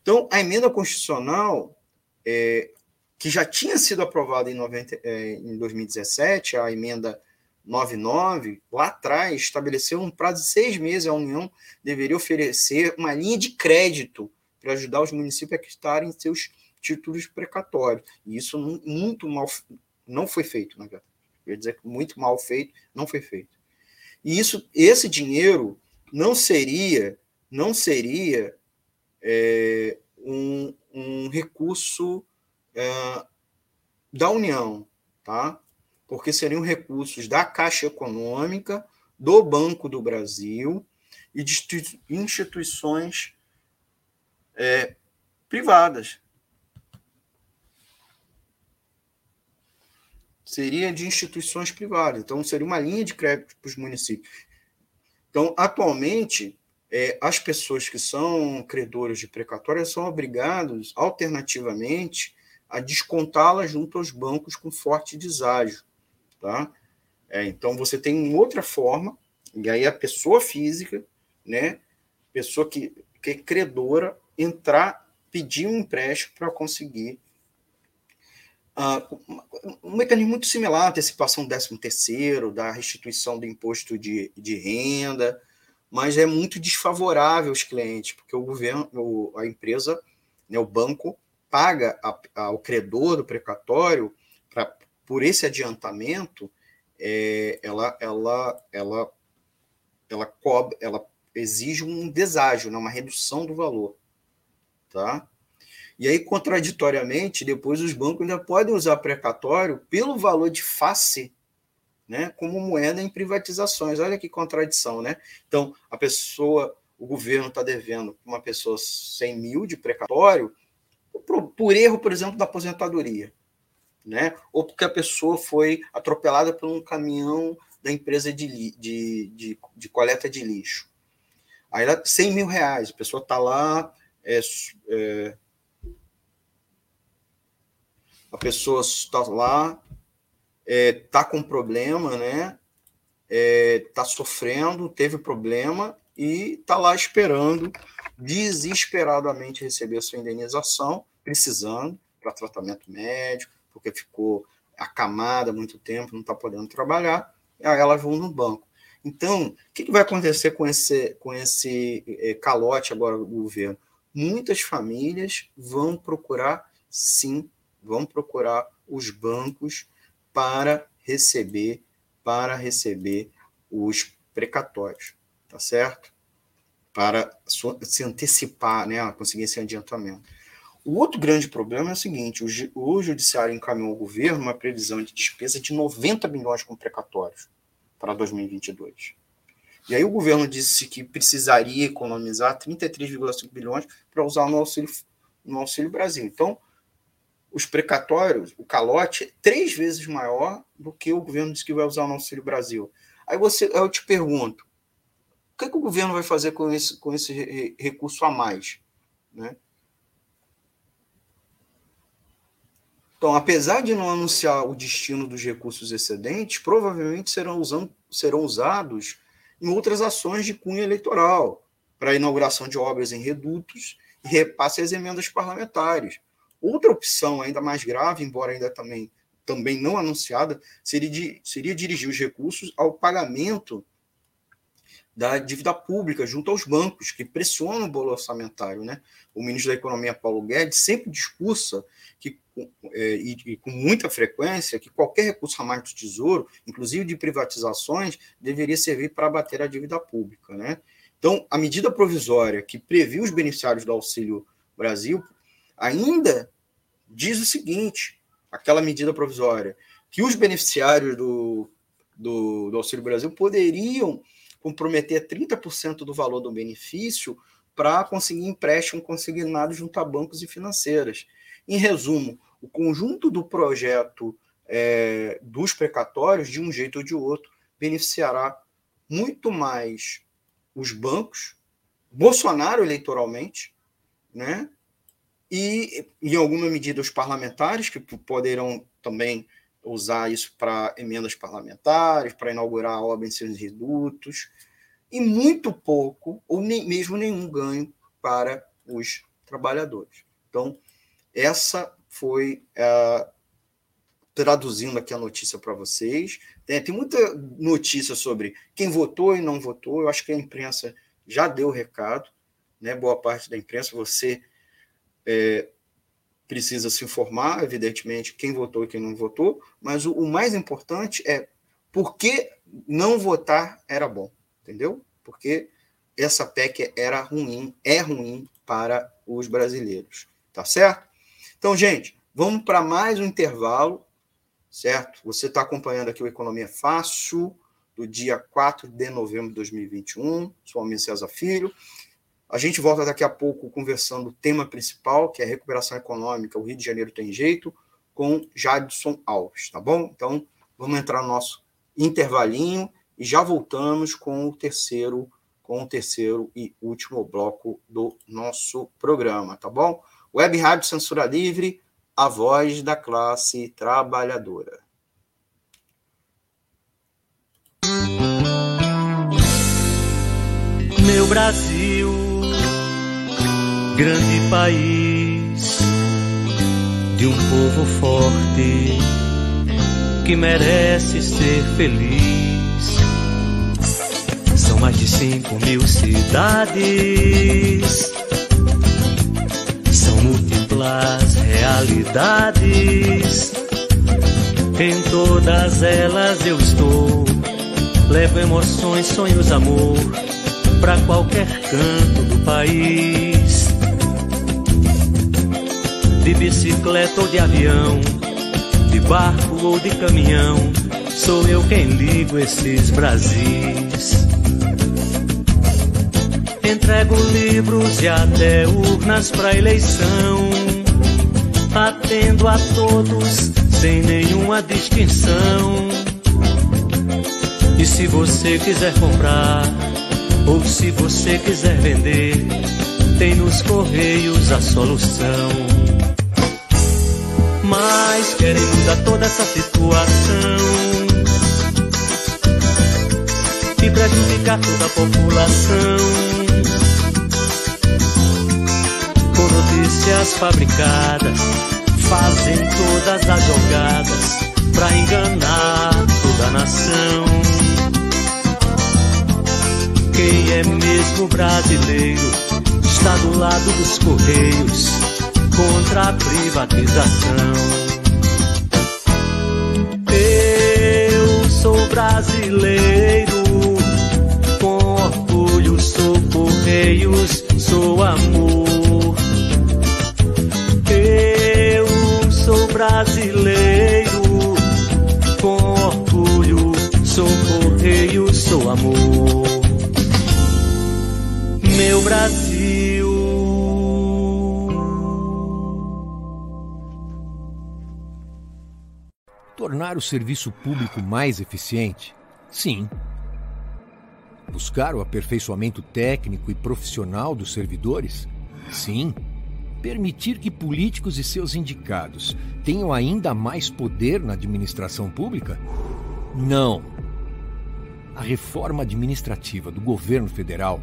Speaker 2: Então, a emenda constitucional, é, que já tinha sido aprovada em, 90, é, em 2017, a emenda 99, lá atrás, estabeleceu um prazo de seis meses. A União deveria oferecer uma linha de crédito para ajudar os municípios a quitarem seus títulos precatórios. E isso muito mal não foi feito, na verdade. Eu ia dizer muito mal feito, não foi feito. E isso, esse dinheiro não seria, não seria é, um, um recurso é, da União, tá? porque seriam recursos da Caixa Econômica, do Banco do Brasil e de instituições é, privadas. Seria de instituições privadas, então seria uma linha de crédito para os municípios. Então, atualmente, é, as pessoas que são credores de precatórias são obrigados, alternativamente, a descontá-la junto aos bancos com forte deságio. Tá? É, então, você tem outra forma, e aí a pessoa física, né, pessoa que, que é credora, entrar, pedir um empréstimo para conseguir. Uh, um mecanismo muito similar à antecipação do 13 terceiro, da restituição do imposto de, de renda, mas é muito desfavorável aos clientes, porque o governo, a empresa, né, o banco, paga ao credor do precatório pra, por esse adiantamento, é, ela, ela, ela, ela, cobre, ela exige um deságio, né, uma redução do valor. Tá? E aí, contraditoriamente, depois os bancos ainda podem usar precatório pelo valor de face né, como moeda em privatizações. Olha que contradição, né? Então, a pessoa, o governo está devendo uma pessoa 100 mil de precatório, por, por erro, por exemplo, da aposentadoria. né? Ou porque a pessoa foi atropelada por um caminhão da empresa de, de, de, de coleta de lixo. Aí, 100 mil reais, a pessoa está lá, é, é, a pessoa está lá, está é, com problema, né? Está é, sofrendo, teve problema e está lá esperando desesperadamente receber a sua indenização, precisando para tratamento médico, porque ficou acamada há muito tempo, não está podendo trabalhar, e aí elas vão no banco. Então, o que, que vai acontecer com esse, com esse é, calote agora do governo? Muitas famílias vão procurar, sim, vão procurar os bancos para receber, para receber os precatórios, tá certo? Para se antecipar, né, conseguir esse adiantamento. O outro grande problema é o seguinte: o, Judiciário encaminhou ao governo uma previsão de despesa de 90 bilhões com precatórios para 2022. E aí o governo disse que precisaria economizar 33,5 bilhões para usar no auxílio, no auxílio Brasil. Então, os precatórios, o calote, é três vezes maior do que o governo disse que vai usar no Auxílio Brasil. Aí você, eu te pergunto, o que, é que o governo vai fazer com esse, com esse recurso a mais? Né? Então, apesar de não anunciar o destino dos recursos excedentes, provavelmente serão, usando, serão usados em outras ações de cunho eleitoral, para inauguração de obras em redutos e repasse às emendas parlamentares. Outra opção ainda mais grave, embora ainda também, também não anunciada, seria, de, seria dirigir os recursos ao pagamento da dívida pública junto aos bancos, que pressionam o bolo orçamentário. Né? O ministro da Economia, Paulo Guedes, sempre discursa que é, e, e, com muita frequência que qualquer recurso a mais do Tesouro, inclusive de privatizações, deveria servir para abater a dívida pública. Né? Então, a medida provisória que previu os beneficiários do Auxílio Brasil ainda diz o seguinte: aquela medida provisória, que os beneficiários do, do, do Auxílio Brasil poderiam comprometer 30% do valor do benefício para conseguir empréstimo consignado junto a bancos e financeiras. Em resumo, o conjunto do projeto é, dos precatórios, de um jeito ou de outro, beneficiará muito mais os bancos, Bolsonaro eleitoralmente, né? E, em alguma medida, os parlamentares, que poderão também usar isso para emendas parlamentares, para inaugurar obras em seus redutos, e muito pouco, ou nem, mesmo nenhum ganho para os trabalhadores. Então, essa foi, uh, traduzindo aqui a notícia para vocês. Tem, tem muita notícia sobre quem votou e não votou. Eu acho que a imprensa já deu o recado, né? boa parte da imprensa. Você é, precisa se informar, evidentemente, quem votou e quem não votou, mas o, o mais importante é por que não votar era bom, entendeu? Porque essa PEC era ruim, é ruim para os brasileiros, tá certo? Então, gente, vamos para mais um intervalo, certo? Você está acompanhando aqui o Economia Fácil, do dia 4 de novembro de 2021. Sou Almir César Filho. A gente volta daqui a pouco conversando o tema principal, que é recuperação econômica, o Rio de Janeiro tem jeito, com Jadson Alves, tá bom? Então, vamos entrar no nosso intervalinho e já voltamos com o terceiro com o terceiro e último bloco do nosso programa, tá bom? Web Rádio Censura Livre, a voz da classe trabalhadora.
Speaker 3: Meu Brasil, grande país de um povo forte que merece ser feliz. São mais de cinco mil cidades múltiplas realidades. Em todas elas eu estou. Levo emoções, sonhos, amor para qualquer canto do país. De bicicleta ou de avião, de barco ou de caminhão, sou eu quem ligo esses Brasis. Entrego livros e até urnas para eleição. atendo a todos sem nenhuma distinção. E se você quiser comprar, ou se você quiser vender, tem nos Correios a solução. Mas querem mudar toda essa situação e prejudicar toda a população. Com notícias fabricadas, fazem todas as jogadas pra enganar toda a nação. Quem é mesmo brasileiro está do lado dos Correios contra a privatização. Eu sou brasileiro, com orgulho sou Correios, sou amor. Eu sou brasileiro, com orgulho sou Correios, sou amor. Meu Brasil.
Speaker 4: Tornar o serviço público mais eficiente? Sim. Buscar o aperfeiçoamento técnico e profissional dos servidores? Sim. Permitir que políticos e seus indicados tenham ainda mais poder na administração pública? Não. A reforma administrativa do governo federal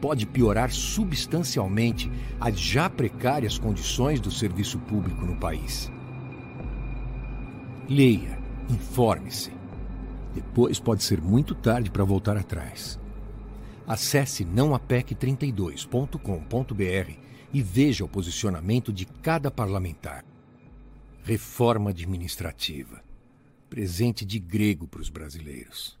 Speaker 4: pode piorar substancialmente as já precárias condições do serviço público no país. Leia, informe-se. Depois pode ser muito tarde para voltar atrás. Acesse nãoapec32.com.br e veja o posicionamento de cada parlamentar. Reforma administrativa. Presente de grego para os brasileiros.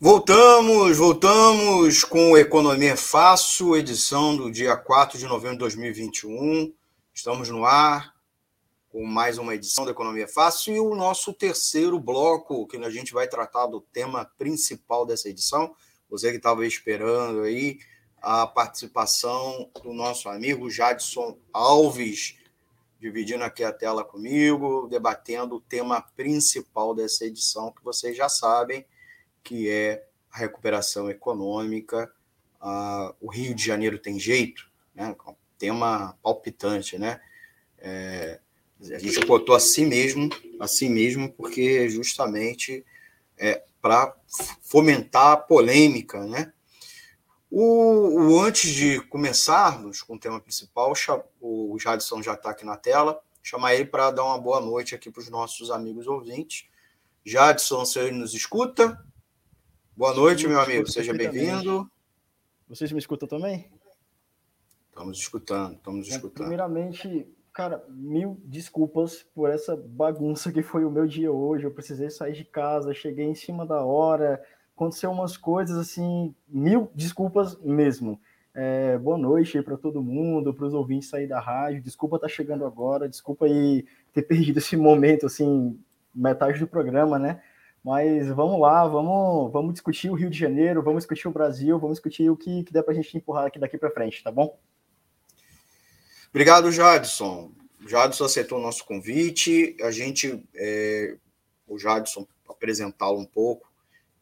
Speaker 2: Voltamos, voltamos com Economia Fácil, edição do dia 4 de novembro de 2021. Estamos no ar com mais uma edição da Economia Fácil e o nosso terceiro bloco, que a gente vai tratar do tema principal dessa edição. Você que estava esperando aí a participação do nosso amigo Jadson Alves, dividindo aqui a tela comigo, debatendo o tema principal dessa edição, que vocês já sabem que é a recuperação econômica. Ah, o Rio de Janeiro tem jeito, né? tema palpitante, né? É, a gente botou assim mesmo, assim mesmo, porque justamente é, para fomentar a polêmica, né? O, o, antes de começarmos com o tema principal, o Jadson já está aqui na tela, chamar ele para dar uma boa noite aqui para os nossos amigos ouvintes. Jadson, você nos escuta? Boa noite, meu amigo. Seja bem-vindo.
Speaker 5: Vocês me escutam também?
Speaker 2: Estamos escutando, estamos escutando.
Speaker 5: Primeiramente, cara, mil desculpas por essa bagunça que foi o meu dia hoje. Eu precisei sair de casa, cheguei em cima da hora, aconteceu umas coisas assim, mil desculpas mesmo. É, boa noite aí para todo mundo, para os ouvintes sair da rádio. Desculpa estar tá chegando agora, desculpa aí ter perdido esse momento, assim, metade do programa, né? Mas vamos lá, vamos, vamos discutir o Rio de Janeiro, vamos discutir o Brasil, vamos discutir o que, que der para a gente empurrar aqui daqui para frente, tá bom?
Speaker 2: Obrigado, Jadson. O Jadson aceitou o nosso convite. A gente, é, o Jadson, apresentá-lo um pouco,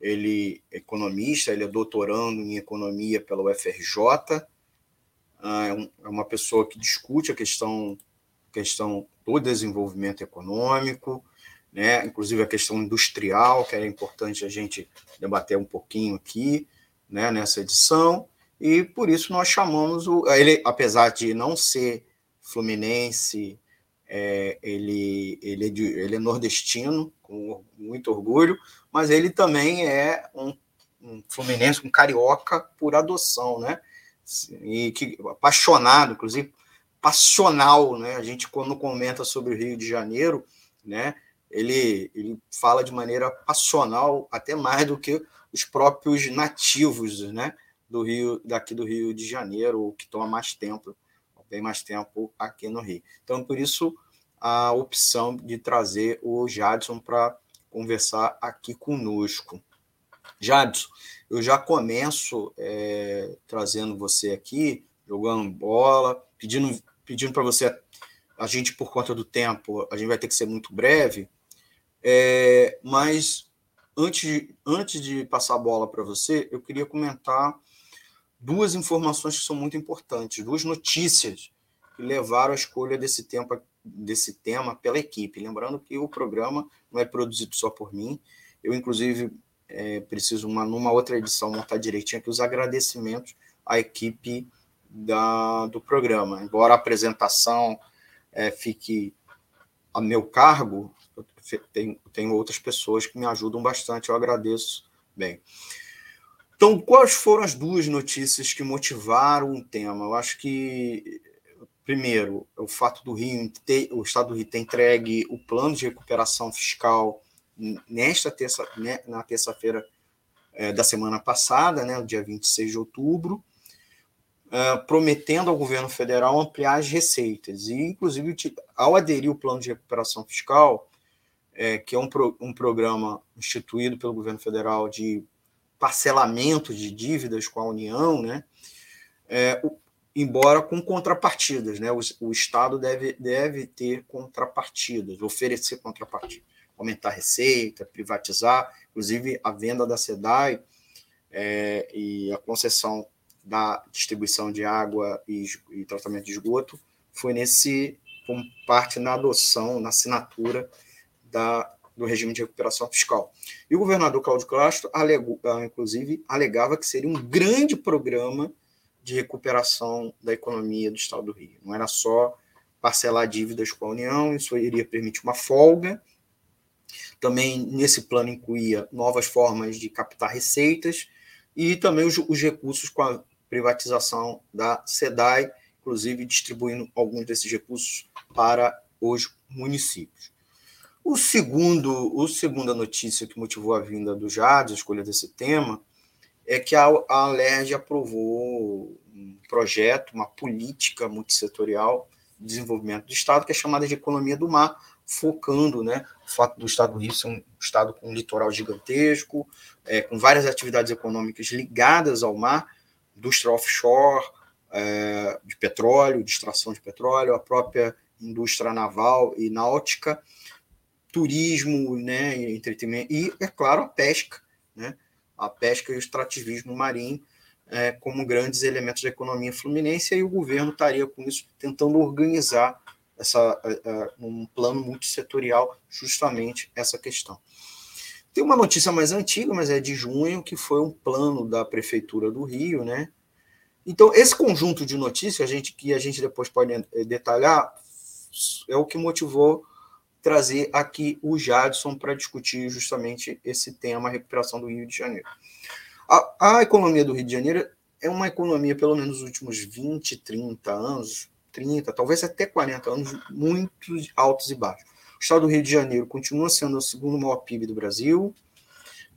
Speaker 2: ele é economista, ele é doutorando em economia pela UFRJ, ah, é, é uma pessoa que discute a questão, questão do desenvolvimento econômico, né? inclusive a questão industrial, que é importante a gente debater um pouquinho aqui né, nessa edição, e por isso nós chamamos o. Ele, apesar de não ser fluminense, é, ele, ele, é de, ele é nordestino, com muito orgulho, mas ele também é um, um fluminense, um carioca por adoção, né? E que apaixonado, inclusive passional, né? A gente quando comenta sobre o Rio de Janeiro, né? Ele, ele fala de maneira passional até mais do que os próprios nativos, né? Do Rio, daqui do Rio de Janeiro, que toma mais tempo, bem mais tempo aqui no Rio. Então, por isso a opção de trazer o Jadson para conversar aqui conosco. Jadson, eu já começo é, trazendo você aqui, jogando bola, pedindo, pedindo para você, a gente, por conta do tempo, a gente vai ter que ser muito breve, é, mas antes, antes de passar a bola para você, eu queria comentar duas informações que são muito importantes, duas notícias que levaram à escolha desse tempo desse tema pela equipe. Lembrando que o programa não é produzido só por mim. Eu, inclusive, é, preciso, uma, numa outra edição, montar direitinho aqui os agradecimentos à equipe da, do programa. Embora a apresentação é, fique a meu cargo, tenho, tenho outras pessoas que me ajudam bastante, eu agradeço bem. Então, quais foram as duas notícias que motivaram o tema? Eu acho que primeiro, o fato do Rio ter, o Estado do Rio ter entregue o plano de recuperação fiscal nesta terça, né, na terça-feira é, da semana passada, né, dia 26 de outubro, é, prometendo ao governo federal ampliar as receitas. E, inclusive, ao aderir o plano de recuperação fiscal, é, que é um, pro, um programa instituído pelo governo federal de parcelamento de dívidas com a União, né, é, o, embora com contrapartidas. Né? O, o, Estado deve, deve ter contrapartidas, oferecer contrapartidas, aumentar a receita, privatizar, inclusive a venda da SEDAI é, e a concessão da distribuição de água e, e, tratamento de esgoto foi nesse como parte na adoção, na assinatura da, do regime de recuperação fiscal. E o governador Cláudio Castro, ah, inclusive, alegava que seria um grande programa de recuperação da economia do Estado do Rio. Não era só parcelar dívidas com a União, isso iria permitir uma folga. Também nesse plano incluía novas formas de captar receitas e também os, os recursos com a privatização da SEDAI, inclusive distribuindo alguns desses recursos para os municípios. O segundo, o segunda notícia que motivou a vinda do Jades, a escolha desse tema, é que a, a Alerj aprovou um projeto, uma política multissetorial de desenvolvimento do Estado, que é chamada de economia do mar, focando né, o fato do Estado do Rio ser um Estado com um litoral gigantesco, é, com várias atividades econômicas ligadas ao mar, indústria offshore, é, de petróleo, de extração de petróleo, a própria indústria naval e náutica, turismo, né, entretenimento, e, é claro, a pesca, né, a pesca e o extrativismo marinho é, como grandes elementos da economia fluminense, e o governo estaria com isso tentando organizar essa, é, é, um plano multissetorial justamente essa questão. Tem uma notícia mais antiga, mas é de junho, que foi um plano da Prefeitura do Rio, né? Então, esse conjunto de notícias, a gente, que a gente depois pode é, detalhar, é o que motivou trazer aqui o Jadson para discutir justamente esse tema, a recuperação do Rio de Janeiro. A, a, economia do Rio de Janeiro é uma economia, pelo menos nos últimos 20, 30 anos, 30, talvez até 40 anos, muito altos e baixos. O estado do Rio de Janeiro continua sendo o segundo maior PIB do Brasil,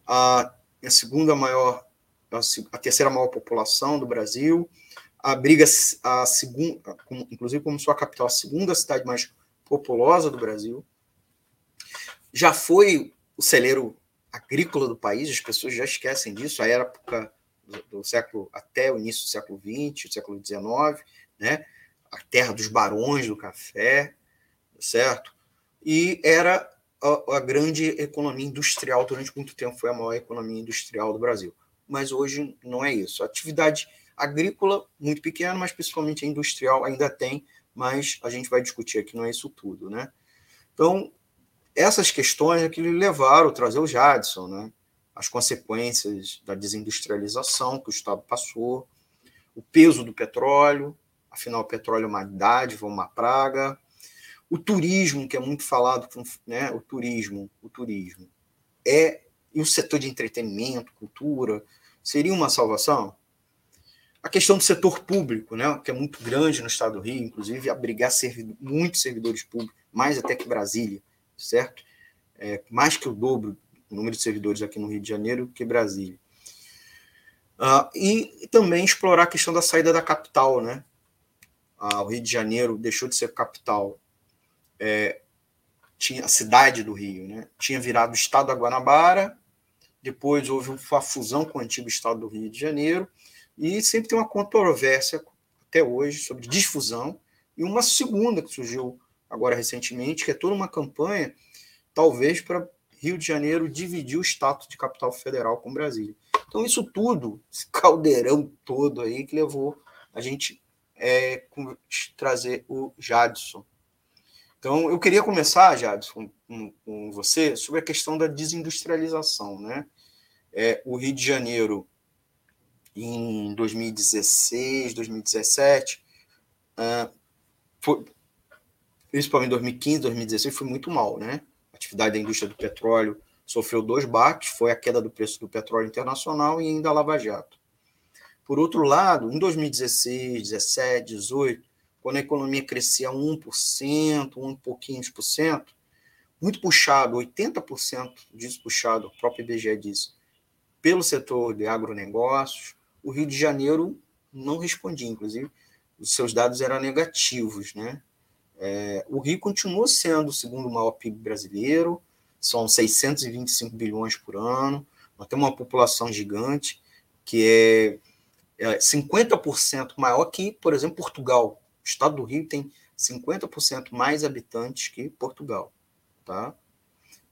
Speaker 2: a, a segunda maior, a, a, terceira maior população do Brasil, abriga a segunda, inclusive como sua capital, a segunda cidade mais populosa do Brasil, já foi o celeiro agrícola do país, as pessoas já esquecem disso, a época do, século até o início do século XX, século XIX, né? a terra dos barões do café, certo? E era a, a, grande economia industrial durante muito tempo foi a maior economia industrial do Brasil. Mas hoje não é isso. A atividade agrícola, muito pequena, mas principalmente a industrial ainda tem, mas a gente vai discutir aqui, não é isso tudo, né? Então, essas questões é que levaram a trazer o Jadson, né? As consequências da desindustrialização que o Estado passou, o peso do petróleo, afinal, o petróleo é uma dádiva, uma praga, o turismo, que é muito falado, né? O turismo, o turismo é e o setor de entretenimento, cultura, seria uma salvação? A questão do setor público, né, que é muito grande no estado do Rio, inclusive abrigar servidor, muitos servidores públicos, mais até que Brasília, certo? É, mais que o dobro o número de servidores aqui no Rio de Janeiro que Brasília. E, e, também explorar a questão da saída da capital, né? Ah, o Rio de Janeiro deixou de ser capital é, tinha a cidade do Rio, né? Tinha virado o estado da Guanabara, depois houve uma fusão com o antigo estado do Rio de Janeiro, e sempre tem uma controvérsia até hoje sobre difusão, e uma segunda que surgiu agora recentemente, que é toda uma campanha, talvez para Rio de Janeiro dividir o status de capital federal com Brasília. Então, isso tudo, esse caldeirão todo aí, que levou a gente é, trazer o Jadson então, eu queria começar, Jadson, com, com você, sobre a questão da desindustrialização. Né? É, o Rio de Janeiro, em 2016, 2017, uh, foi, principalmente 2015, 2016, foi muito mal. Né? A atividade da indústria do petróleo sofreu dois baques, foi a queda do preço do petróleo internacional e ainda a Lava Jato. Por outro lado, em 2016, 17, 18, quando a economia crescia 1%, um pouquinhos por cento, muito puxado, 80% disso puxado, o próprio IBGE diz, pelo setor de agronegócios, o Rio de Janeiro não respondia, inclusive, os seus dados eram negativos. Né? É, o Rio continua sendo o segundo maior PIB brasileiro, são 625 bilhões por ano, nós temos uma população gigante, que é, é 50% maior que, por exemplo, Portugal. O estado do Rio tem 50% mais habitantes que Portugal. Tá?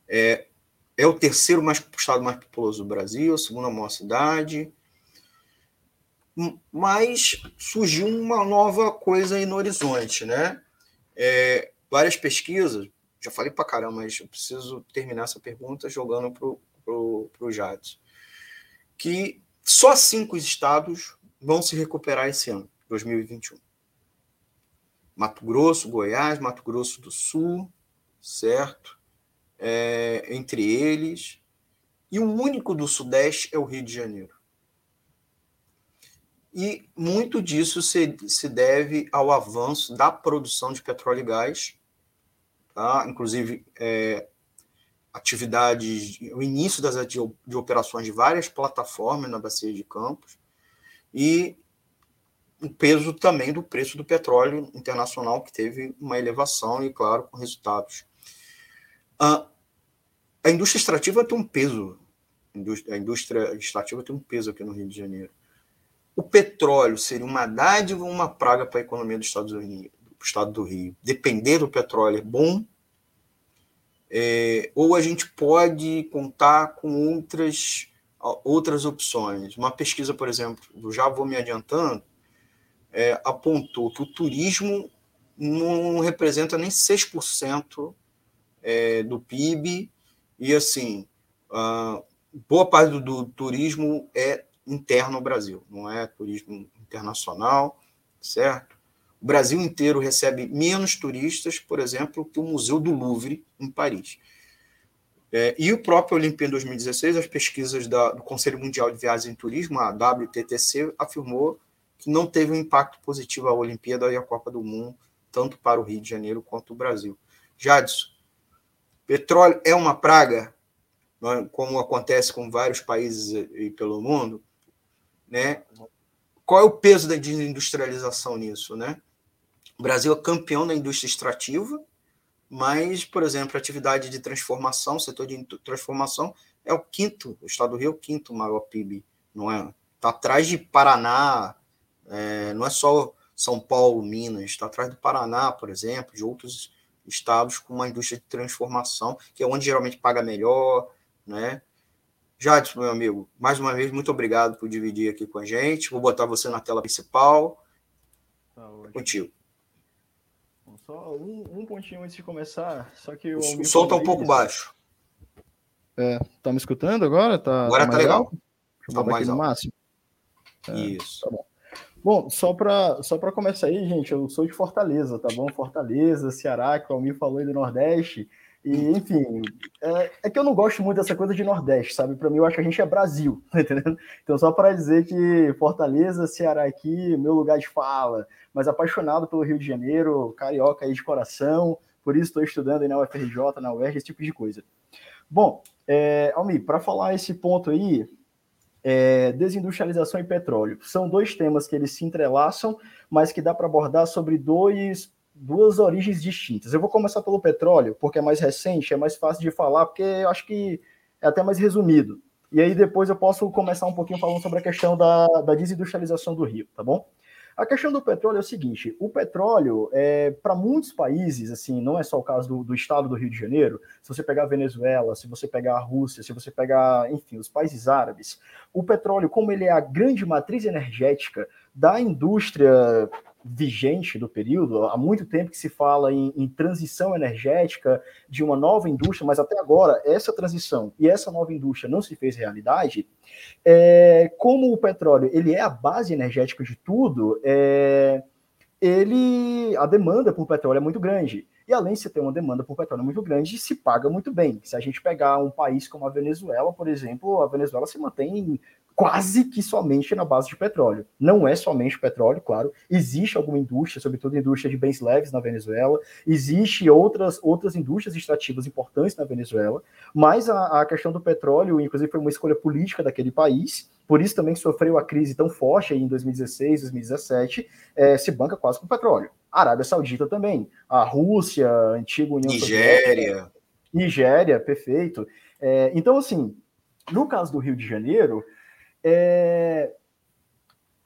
Speaker 2: É, é o terceiro mais, estado mais populoso do Brasil, a segunda maior cidade. Mas surgiu uma nova coisa aí no horizonte, né? É, várias pesquisas, já falei para caramba, mas eu preciso terminar essa pergunta jogando para o Jades. Que só cinco estados vão se recuperar esse ano, 2021. Mato Grosso, Goiás, Mato Grosso do Sul, certo? É, entre eles. E o único do Sudeste é o Rio de Janeiro. E muito disso se, se deve ao avanço da produção de petróleo e gás, tá? inclusive é, atividades, o início das de, operações de várias plataformas na Bacia de Campos, e o peso também do preço do petróleo internacional, que teve uma elevação e, claro, com resultados. a indústria extrativa tem um peso, a indústria extrativa tem um peso aqui no Rio de Janeiro. O petróleo seria uma dádiva ou uma praga para a economia do Estado do Rio? Do estado do Rio? Depender do petróleo é bom, é, ou a gente pode contar com outras, outras opções. Uma pesquisa, por exemplo, já vou me adiantando, é, apontou que o turismo não representa nem 6% é, do PIB, e assim, boa parte do, do, turismo é interno ao Brasil, não é turismo internacional, certo? O Brasil inteiro recebe menos turistas, por exemplo, que o Museu do Louvre, em Paris. É, e o próprio Olimpíada 2016, as pesquisas da, do Conselho Mundial de Viagens e Turismo, a WTTC, afirmou que não teve um impacto positivo a Olimpíada e a Copa do Mundo, tanto para o Rio de Janeiro quanto o Brasil. Jadson, petróleo é uma praga, é? como acontece com vários países e pelo mundo, né? Qual é o peso da desindustrialização nisso, né? O Brasil é campeão da indústria extrativa, mas, por exemplo, a atividade de transformação, setor de transformação é o quinto, o estado do Rio é o quinto maior PIB, não é? Está atrás de Paraná, é, não é só São Paulo, Minas, está atrás do Paraná, por exemplo, de outros estados com uma indústria de transformação, que é onde geralmente paga melhor, né? Jadson, meu amigo, mais uma vez, muito obrigado por dividir aqui com a gente. Vou botar você na tela principal. Tá Contigo.
Speaker 5: Só um, um, pontinho antes de começar, só que o,
Speaker 2: o som tá um pouco baixo.
Speaker 5: É, tá me escutando agora? Tá,
Speaker 2: agora tá, tá legal.
Speaker 5: Alto? Deixa eu tá mais no máximo.
Speaker 2: É, Isso. Tá
Speaker 5: bom. Bom, só para só começar aí, gente, eu sou de Fortaleza, tá bom? Fortaleza, Ceará, que o Almir falou aí do Nordeste. E, enfim, é, é, que eu não gosto muito dessa coisa de Nordeste, sabe? Para mim, eu acho que a gente é Brasil, tá entendendo? Então, só para dizer que Fortaleza, Ceará aqui, meu lugar de fala, mas apaixonado pelo Rio de Janeiro, carioca aí de coração, por isso estou estudando aí na UFRJ, na UERJ, esse tipo de coisa. Bom, é, Almi, para falar esse ponto aí, é, desindustrialização e petróleo, são dois temas que eles se entrelaçam, mas que dá para abordar sobre dois duas origens distintas. Eu vou começar pelo petróleo, porque é mais recente, é mais fácil de falar, porque eu acho que é até mais resumido. E aí depois eu posso começar um pouquinho falando sobre a questão da, da desindustrialização do Rio, tá bom? A questão do petróleo é o seguinte: o petróleo, é, para muitos países, assim, não é só o caso do, do, estado do Rio de Janeiro, se você pegar a Venezuela, se você pegar a Rússia, se você pegar, enfim, os países árabes, o petróleo, como ele é a grande matriz energética da indústria vigente do período. Há muito tempo que se fala em, em, transição energética de uma nova indústria, mas até agora essa transição e essa nova indústria não se fez realidade. É, como o petróleo ele é a base energética de tudo, é, ele a demanda por petróleo é muito grande. E além de se ter uma demanda por petróleo muito grande, se paga muito bem. Se a gente pegar um país como a Venezuela, por exemplo, a Venezuela se mantém quase que somente na base de petróleo. Não é somente petróleo, claro. Existe alguma indústria, sobretudo indústria de bens leves na Venezuela. Existe outras, outras indústrias extrativas importantes na Venezuela. Mas a, a questão do petróleo, inclusive, foi uma escolha política daquele país. Por isso também sofreu a crise tão forte aí em 2016, 2017, é, se banca quase com petróleo. A Arábia Saudita também, a Rússia, a antiga União
Speaker 2: Nigéria. Soviética.
Speaker 5: Nigéria, perfeito. É, então, assim, no caso do Rio de Janeiro, é...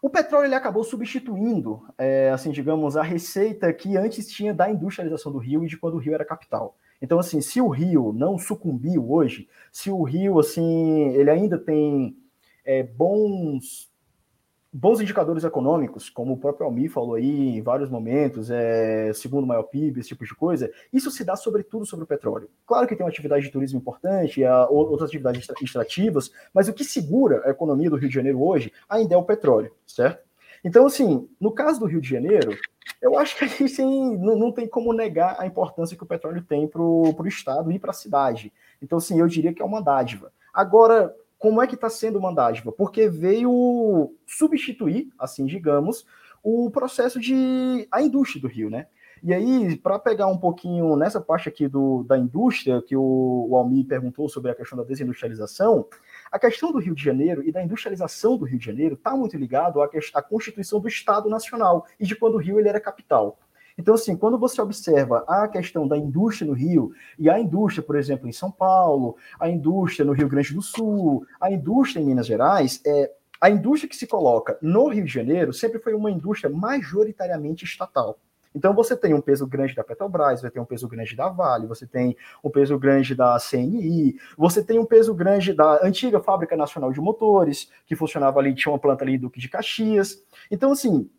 Speaker 5: O petróleo ele acabou substituindo, é, assim, digamos, a receita que antes tinha da industrialização do Rio e de quando o Rio era capital. Então, assim, se o Rio não sucumbiu hoje, se o Rio, assim, ele ainda tem é, bons bons indicadores econômicos, como o próprio Almi falou aí em vários momentos, é, segundo maior PIB, esse tipo de coisa, isso se dá sobretudo sobre o petróleo. Claro que tem uma atividade de turismo importante, a, outras atividades extrativas, mas o que segura a economia do Rio de Janeiro hoje ainda é o petróleo, certo? Então, assim, no caso do Rio de Janeiro, eu acho que a gente não, não tem como negar a importância que o petróleo tem para o Estado e para a cidade. Então, assim, eu diria que é uma dádiva. Agora, como é que está sendo uma? Porque veio substituir, assim digamos, o processo de a indústria do Rio, né? E aí, para pegar um pouquinho nessa parte aqui do, da indústria, que o, o Almi perguntou sobre a questão da desindustrialização, a questão do Rio de Janeiro e da industrialização do Rio de Janeiro está muito ligado à, à constituição do Estado Nacional e de quando o Rio ele era capital. Então, assim, quando você observa a questão da indústria no Rio, e a indústria, por exemplo, em São Paulo, a indústria no Rio Grande do Sul, a indústria em Minas Gerais, é, a indústria que se coloca no Rio de Janeiro sempre foi uma indústria majoritariamente estatal. Então você tem um peso grande da Petrobras, você tem um peso grande da Vale, você tem um peso grande da CNI, você tem um peso grande da antiga Fábrica Nacional de Motores, que funcionava ali, tinha uma planta ali em Duque de Caxias. Então, assim,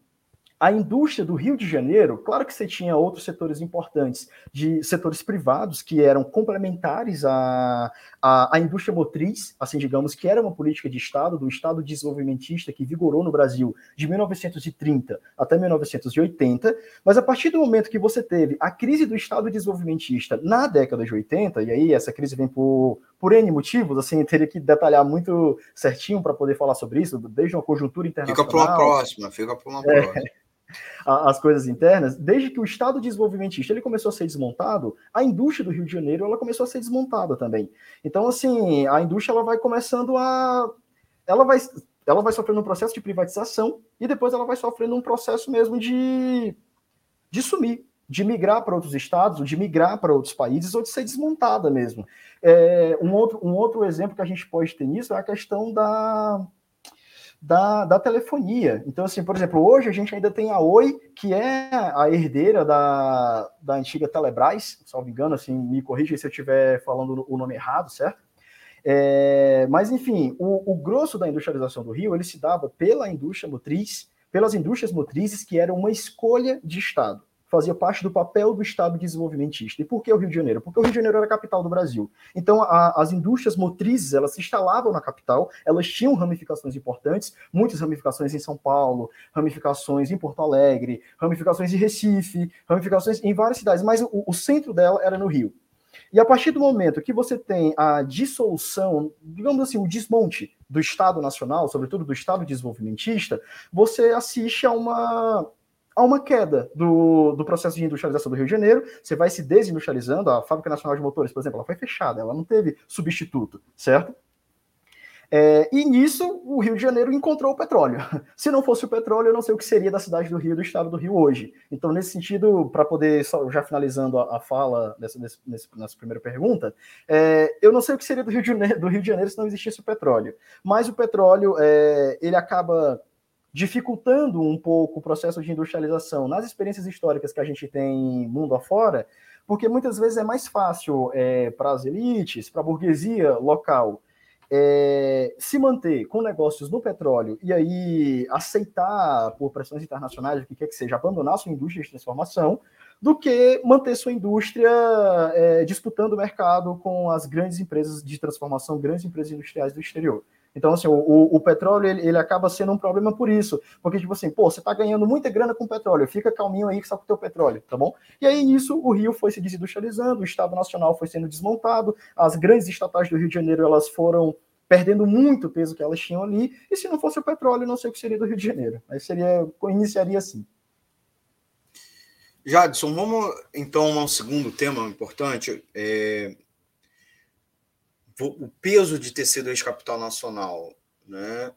Speaker 5: a indústria do Rio de Janeiro, claro que você tinha outros setores importantes, de setores privados que eram complementares à, à, à, indústria motriz, assim digamos, que era uma política de Estado, do Estado desenvolvimentista que vigorou no Brasil de 1930 até 1980, mas a partir do momento que você teve a crise do Estado desenvolvimentista na década de 80, e aí essa crise vem por, por N motivos, assim, teria que detalhar muito certinho para poder falar sobre isso, desde uma conjuntura internacional.
Speaker 2: Fica para uma próxima, fica para uma próxima. É,
Speaker 5: as coisas internas, desde que o Estado desenvolvimentista ele começou a ser desmontado, a indústria do Rio de Janeiro ela começou a ser desmontada também. Então, assim, a indústria ela vai começando a. Ela vai, ela vai sofrendo um processo de privatização e depois ela vai sofrendo um processo mesmo de, de sumir, de migrar para outros estados, de migrar para outros países ou de ser desmontada mesmo. É, um, outro, um outro exemplo que a gente pode ter nisso é a questão da da, da telefonia. Então, assim, por exemplo, hoje a gente ainda tem a Oi, que é a herdeira da, da antiga Telebrás, salvo engano, assim, me corrija se eu estiver falando o nome errado, certo? É, mas, enfim, o, o grosso da industrialização do Rio, ele se dava pela indústria motriz, pelas indústrias motrizes, que era uma escolha de Estado fazia parte do papel do Estado desenvolvimentista. E por que o Rio de Janeiro? Porque o Rio de Janeiro era a capital do Brasil. Então, a, as indústrias motrizes, elas se instalavam na capital, elas tinham ramificações importantes, muitas ramificações em São Paulo, ramificações em Porto Alegre, ramificações em Recife, ramificações em várias cidades, mas o, o centro dela era no Rio. E a partir do momento que você tem a dissolução, digamos assim, o desmonte do Estado Nacional, sobretudo do Estado desenvolvimentista, você assiste a uma há uma queda do, do processo de industrialização do Rio de Janeiro, você vai se desindustrializando, a Fábrica Nacional de Motores, por exemplo, ela foi fechada, ela não teve substituto, certo? É, e nisso, o Rio de Janeiro encontrou o petróleo. Se não fosse o petróleo, eu não sei o que seria da cidade do Rio, do estado do Rio hoje. Então, nesse sentido, para poder, já finalizando a, a fala nessa, nesse, nessa primeira pergunta, é, eu não sei o que seria do Rio, de Janeiro, do Rio de Janeiro se não existisse o petróleo. Mas o petróleo, é, ele acaba dificultando um pouco o processo de industrialização nas experiências históricas que a gente tem mundo afora, porque muitas vezes é mais fácil é, para as elites, para a burguesia local, é, se manter com negócios no petróleo e aí aceitar por pressões internacionais, o que quer que seja, abandonar sua indústria de transformação, do que manter sua indústria é, disputando o mercado com as grandes empresas de transformação, grandes empresas industriais do exterior. Então, assim, o, o petróleo, ele, ele, acaba sendo um problema por isso. Porque, tipo assim, pô, você tá ganhando muita grana com petróleo, fica calminho aí que só com o teu petróleo, tá bom? E aí, nisso, o Rio foi se desindustrializando, o Estado Nacional foi sendo desmontado, as grandes estatais do Rio de Janeiro, elas foram perdendo muito peso que elas tinham ali, e se não fosse o petróleo, não sei o que seria do Rio de Janeiro. Aí seria, iniciaria assim.
Speaker 2: Jadson, vamos então a um segundo tema importante. É, o peso de ter sido ex-capital nacional, né?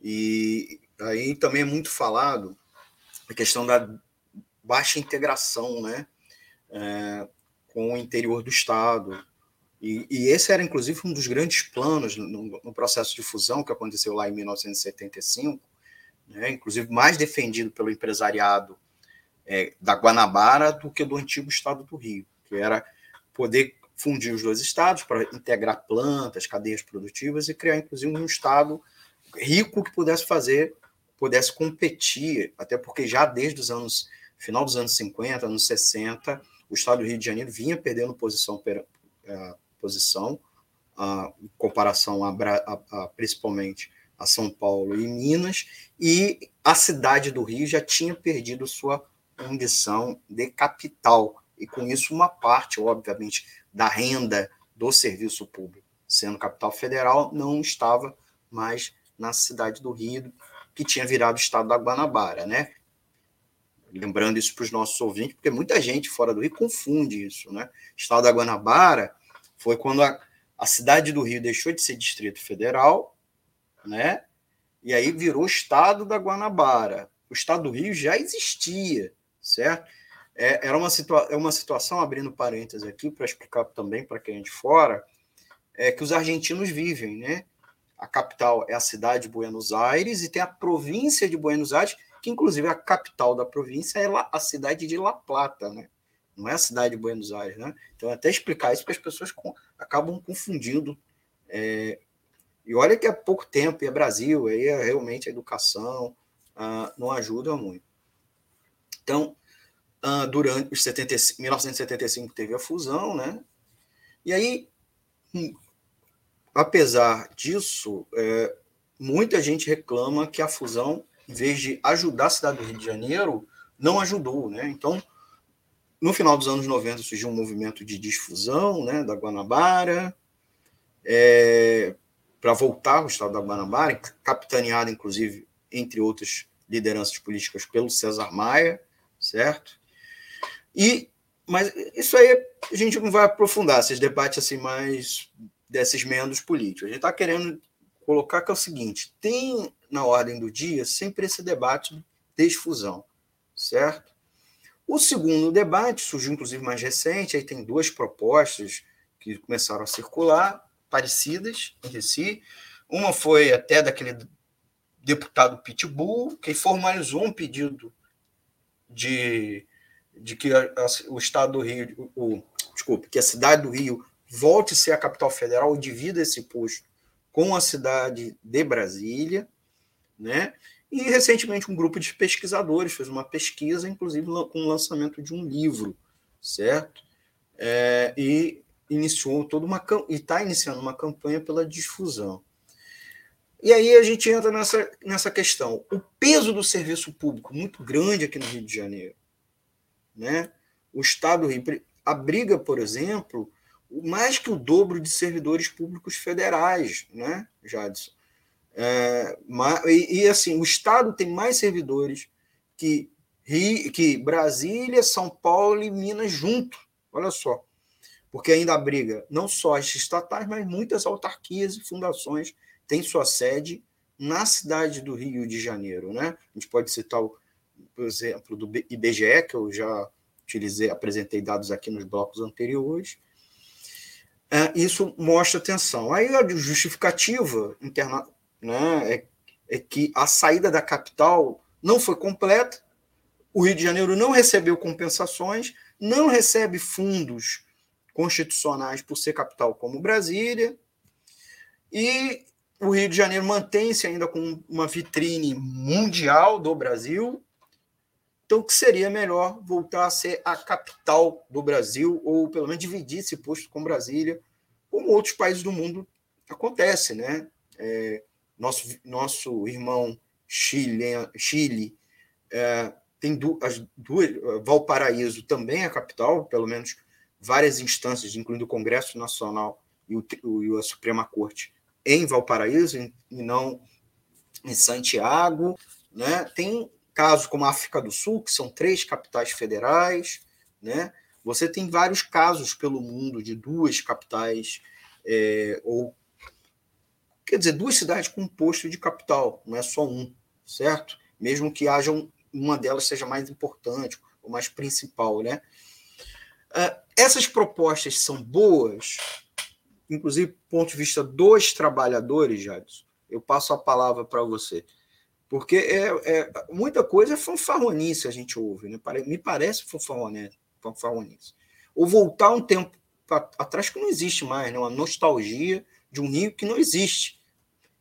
Speaker 2: E aí também é muito falado a questão da baixa integração, né? É, com o interior do Estado. E, e, esse era, inclusive, um dos grandes planos no, no, processo de fusão que aconteceu lá em 1975, né? inclusive mais defendido pelo empresariado é, da Guanabara do que do antigo Estado do Rio, que era poder fundir os dois estados para integrar plantas, cadeias produtivas e criar, inclusive, um estado rico que pudesse fazer, pudesse competir, até porque já desde os anos, final dos anos 50, anos 60, o estado do Rio de Janeiro vinha perdendo posição, é, posição a, em comparação a, a, a, principalmente a São Paulo e Minas, e a cidade do Rio já tinha perdido sua condição de capital, e com isso uma parte, obviamente, da renda do serviço público, sendo capital federal, não estava mais na cidade do Rio, que tinha virado estado da Guanabara, né? Lembrando isso para os nossos ouvintes, porque muita gente fora do Rio confunde isso, né? Estado da Guanabara foi quando a, a cidade do Rio deixou de ser distrito federal, né? E aí virou estado da Guanabara. O estado do Rio já existia, certo? É, era uma, situa é uma situação, abrindo parênteses aqui, para explicar também para quem é de fora, é que os argentinos vivem, né? A capital é a cidade de Buenos Aires e tem a província de Buenos Aires, que inclusive a capital da província é a cidade de La Plata, né? Não é a cidade de Buenos Aires, né? Então, até explicar isso, porque as pessoas acabam confundindo. É... E olha que é pouco tempo, e é Brasil, aí é realmente a educação ah, não ajuda muito. Então, uh, durante os 75, 1975 teve a fusão, né? E aí, hum, apesar disso, é, muita gente reclama que a fusão, em vez de ajudar a cidade do Rio de Janeiro, não ajudou, né? Então, no final dos anos 90 surgiu um movimento de difusão, né, da Guanabara, é, para voltar ao estado da Guanabara, capitaneado inclusive entre outras lideranças políticas pelo César Maia, certo? E, mas isso aí a gente não vai aprofundar, esses debates assim mais desses membros políticos. A gente está querendo colocar que é o seguinte: tem na ordem do dia sempre esse debate de desfusão, certo? O segundo debate surgiu, inclusive, mais recente, aí tem duas propostas que começaram a circular, parecidas entre si. Uma foi até daquele deputado Pitbull, que formalizou um pedido de, de que a, a, o Estado do Rio, o, desculpe, que a cidade do Rio volte a ser a capital federal e divida esse posto com a cidade de Brasília, né? E recentemente um grupo de pesquisadores fez uma pesquisa, inclusive com o lançamento de um livro, certo? É, e iniciou toda uma e está iniciando uma campanha pela difusão. E aí a gente entra nessa, nessa questão. O peso do serviço público muito grande aqui no Rio de Janeiro. Né? O Estado do Rio abriga, por exemplo, mais que o dobro de servidores públicos federais, né, Jadson? É, e, e, assim, o Estado tem mais servidores que, que Brasília, São Paulo e Minas junto. Olha só. Porque ainda abriga não só as estatais, mas muitas autarquias e fundações têm sua sede na cidade do Rio de Janeiro. Né? A gente pode citar, o, por exemplo, do IBGE, que eu já utilizei, apresentei dados aqui nos blocos anteriores. É, isso mostra atenção. Aí a justificativa interna, né, é, é que a saída da capital não foi completa, o Rio de Janeiro não recebeu compensações, não recebe fundos constitucionais por ser capital como Brasília, e o Rio de Janeiro mantém-se ainda com uma vitrine mundial do Brasil, então que seria melhor voltar a ser a capital do Brasil, ou pelo menos dividir esse posto com Brasília, como outros países do mundo acontece, né? É, nosso, nosso irmão Chile, Chile é, tem du as duas, Valparaíso também é capital, pelo menos várias instâncias, incluindo o Congresso Nacional e, o, e a Suprema Corte, em Valparaíso e não em Santiago. Né? Tem casos como a África do Sul, que são três capitais federais. Né? Você tem vários casos pelo mundo de duas capitais, é, ou quer dizer, duas cidades com um posto de capital, não é só um, certo? Mesmo que haja um, uma delas seja mais importante ou mais principal, né? Uh, essas propostas são boas, inclusive do ponto de vista dos trabalhadores, Jadson. Eu passo a palavra para você. Porque é, é, muita coisa é fanfarronice a gente ouve, né? Me parece fanfarronice. Ou voltar um tempo atrás que não existe mais, né? uma nostalgia de um Rio que não existe.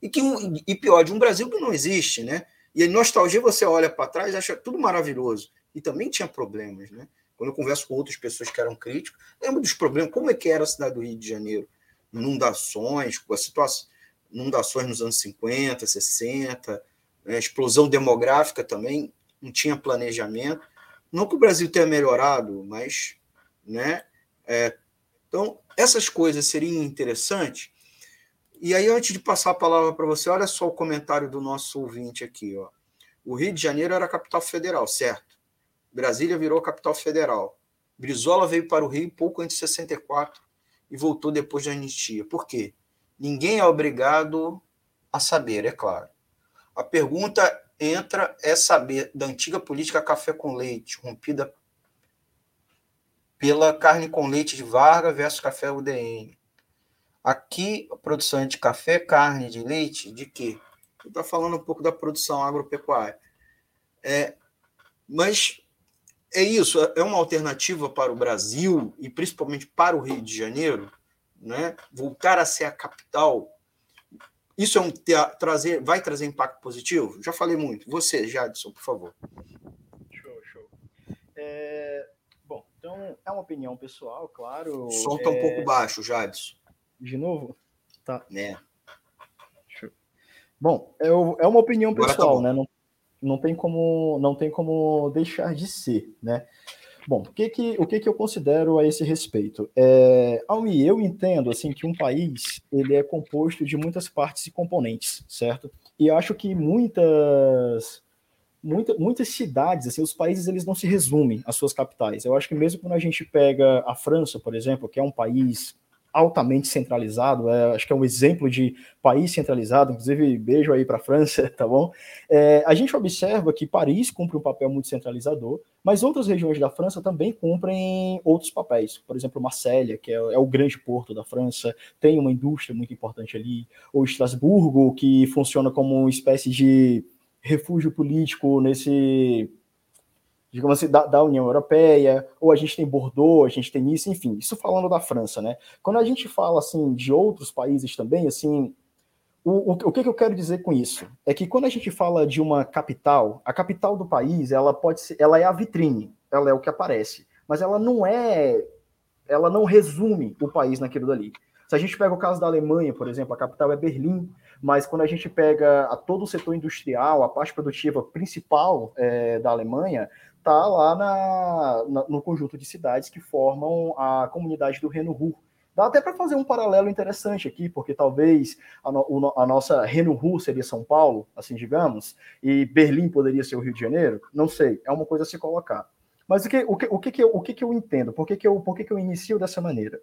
Speaker 2: E, que, e pior, de um Brasil que não existe, né? E a nostalgia, você olha para trás acha tudo maravilhoso. E também tinha problemas, né? Quando eu converso com outras pessoas que eram críticos, lembro dos problemas, como é que era a cidade do Rio de Janeiro? Inundações, a situação, inundações nos anos 50, 60, né? explosão demográfica também, não tinha planejamento. Não que o Brasil tenha melhorado, mas, né? É, então, essas coisas seriam interessantes. E aí, antes de passar a palavra para você, olha só o comentário do nosso ouvinte aqui. Ó. O Rio de Janeiro era capital federal, certo? Brasília virou capital federal. Brizola veio para o Rio pouco antes de 64 e voltou depois da anistia. Por quê? Ninguém é obrigado a saber, é claro. A pergunta entra é saber da antiga política café com leite, rompida pela carne com leite de Vargas versus café UDN. Aqui, a produção é de café, carne, de leite, de quê? Está falando um pouco da produção agropecuária. É, mas é isso, é uma alternativa para o Brasil e principalmente para o Rio de Janeiro, né? Voltar a ser a capital. Isso é um trazer, vai trazer impacto positivo? Já falei muito. Você, Jadson, por favor.
Speaker 5: Show, show. É, bom, então é uma opinião pessoal, claro.
Speaker 2: O som está é... um pouco baixo, Jadson.
Speaker 5: De novo? Tá.
Speaker 2: É.
Speaker 5: Show. Bom, é, é uma opinião tá pessoal, tá né? Não não tem como não tem como deixar de ser, né? Bom, o que que, o que que eu considero a esse respeito? É, Almi, eu entendo assim que um país ele é composto de muitas partes e componentes, certo? E acho que muitas muita, muitas cidades, assim, os países eles não se resumem às suas capitais. Eu acho que mesmo quando a gente pega a França, por exemplo, que é um país altamente centralizado, é, acho que é um exemplo de país centralizado, inclusive beijo aí para a França, tá bom? É, a gente observa que Paris cumpre um papel muito centralizador, mas outras regiões da França também cumprem outros papéis. Por exemplo, Marselha, que é, é o grande porto da França, tem uma indústria muito importante ali, ou Estrasburgo, que funciona como uma espécie de refúgio político nesse digamos assim, da, da, União Europeia, ou a gente tem Bordeaux, a gente tem isso, enfim, isso falando da França, né? Quando a gente fala, assim, de outros países também, assim, o, o, o que, que eu quero dizer com isso? É que quando a gente fala de uma capital, a capital do país, ela pode ser, ela é a vitrine, ela é o que aparece, mas ela não é, ela não resume o país naquilo dali. Se a gente pega o caso da Alemanha, por exemplo, a capital é Berlim, mas quando a gente pega a todo o setor industrial, a parte produtiva principal é, da Alemanha, está lá na, na, no conjunto de cidades que formam a comunidade do Reno Ruhr. Dá até para fazer um paralelo interessante aqui, porque talvez a, no, a nossa seria São Paulo, assim digamos, e Berlim poderia ser o Rio de Janeiro. Não sei, é uma coisa a se colocar. Mas o que, o que, o que, que, eu, o que, que eu entendo? Por que, que, eu, por que, que eu inicio dessa maneira?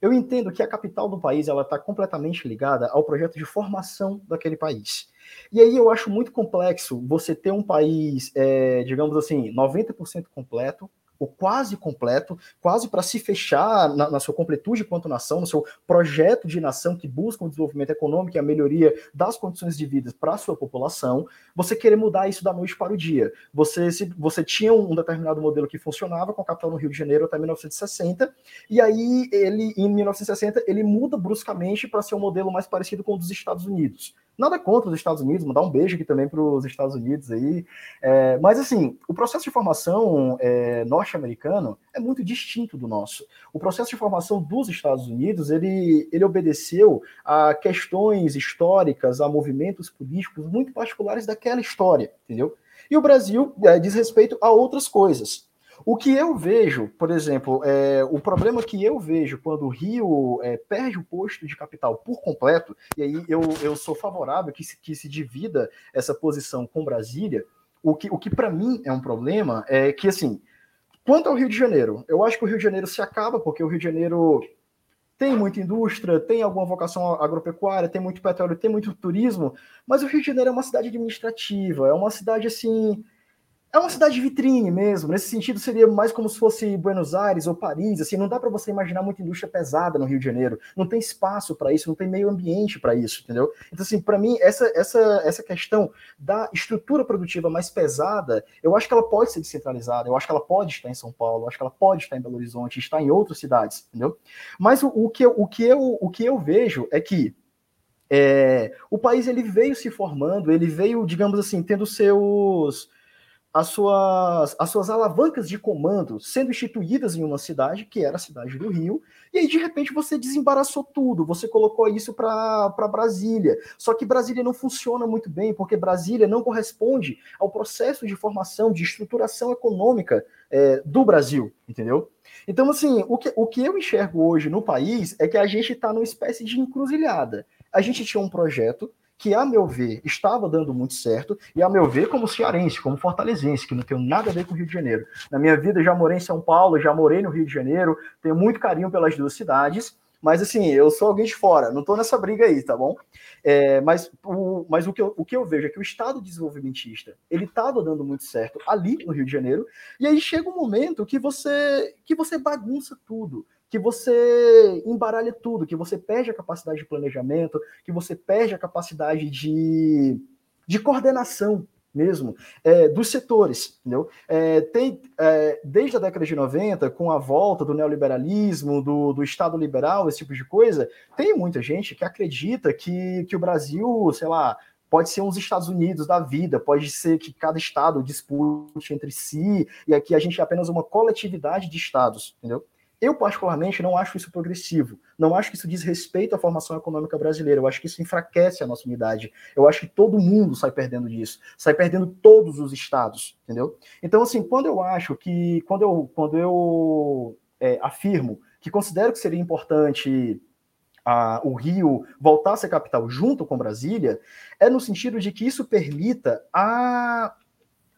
Speaker 5: Eu entendo que a capital do país ela está completamente ligada ao projeto de formação daquele país. E aí eu acho muito complexo você ter um país, é, digamos assim, 90% completo, ou quase completo, quase para se fechar na, na, sua completude quanto nação, no seu projeto de nação que busca o desenvolvimento econômico e a melhoria das condições de vida para a sua população, você querer mudar isso da noite para o dia. Você, se, você tinha um determinado modelo que funcionava com a capital no Rio de Janeiro até 1960, e aí ele, em 1960, ele muda bruscamente para ser um modelo mais parecido com o dos Estados Unidos. Nada contra os Estados Unidos, mandar um beijo aqui também para os Estados Unidos aí. É, mas assim, o processo de formação é, norte-americano é muito distinto do nosso. O processo de formação dos Estados Unidos ele, ele obedeceu a questões históricas, a movimentos políticos muito particulares daquela história, entendeu? E o Brasil é, diz respeito a outras coisas. O que eu vejo, por exemplo, é, o problema que eu vejo quando o Rio é, perde o posto de capital por completo, e aí eu, eu sou favorável que se, que se divida essa posição com Brasília, o que, o que para mim é um problema é que, assim, quanto ao Rio de Janeiro, eu acho que o Rio de Janeiro se acaba, porque o Rio de Janeiro tem muita indústria, tem alguma vocação agropecuária, tem muito petróleo, tem muito turismo, mas o Rio de Janeiro é uma cidade administrativa, é uma cidade assim é uma cidade vitrine mesmo. Nesse sentido, seria mais como se fosse Buenos Aires ou Paris. Assim, não dá para você imaginar muita indústria pesada no Rio de Janeiro. Não tem espaço para isso, não tem meio ambiente para isso, entendeu? Então, assim, para mim, essa, essa, essa questão da estrutura produtiva mais pesada, eu acho que ela pode ser descentralizada. Eu acho que ela pode estar em São Paulo, eu acho que ela pode estar em Belo Horizonte, estar em outras cidades, entendeu? Mas o, o, que, eu, o, que, eu, o que eu vejo é que é, o país ele veio se formando, ele veio, digamos assim, tendo seus as suas, as suas alavancas de comando sendo instituídas em uma cidade, que era a cidade do Rio, e aí de repente você desembaraçou tudo, você colocou isso para Brasília. Só que Brasília não funciona muito bem, porque Brasília não corresponde ao processo de formação, de estruturação econômica é, do Brasil, entendeu? Então, assim, o que, o que eu enxergo hoje no país é que a gente está numa espécie de encruzilhada. A gente tinha um projeto que, a meu ver, estava dando muito certo, e a meu ver, como cearense, como fortalezense, que não tenho nada a ver com o Rio de Janeiro. Na minha vida, já morei em São Paulo, já morei no Rio de Janeiro, tenho muito carinho pelas duas cidades, mas assim, eu sou alguém de fora, não estou nessa briga aí, tá bom? É, mas o, mas o, que eu, o que eu vejo é que o Estado desenvolvimentista, ele estava dando muito certo ali no Rio de Janeiro, e aí chega um momento que você, que você bagunça tudo que você embaralha tudo, que você perde a capacidade de planejamento, que você perde a capacidade de, de coordenação mesmo é, dos setores, entendeu? É, tem, é, desde a década de 90, com a volta do neoliberalismo, do, do Estado liberal, esse tipo de coisa, tem muita gente que acredita que, que o Brasil, sei lá, pode ser uns Estados Unidos da vida, pode ser que cada estado dispute entre si, e aqui a gente é apenas uma coletividade de estados, entendeu? Eu, particularmente, não acho isso progressivo. Não acho que isso diz respeito à formação econômica brasileira. Eu acho que isso enfraquece a nossa unidade. Eu acho que todo mundo sai perdendo disso. Sai perdendo todos os estados, entendeu? Então, assim, quando eu acho que. Quando eu, quando eu é, afirmo que considero que seria importante a, o Rio voltar a ser capital junto com Brasília, é no sentido de que isso permita a,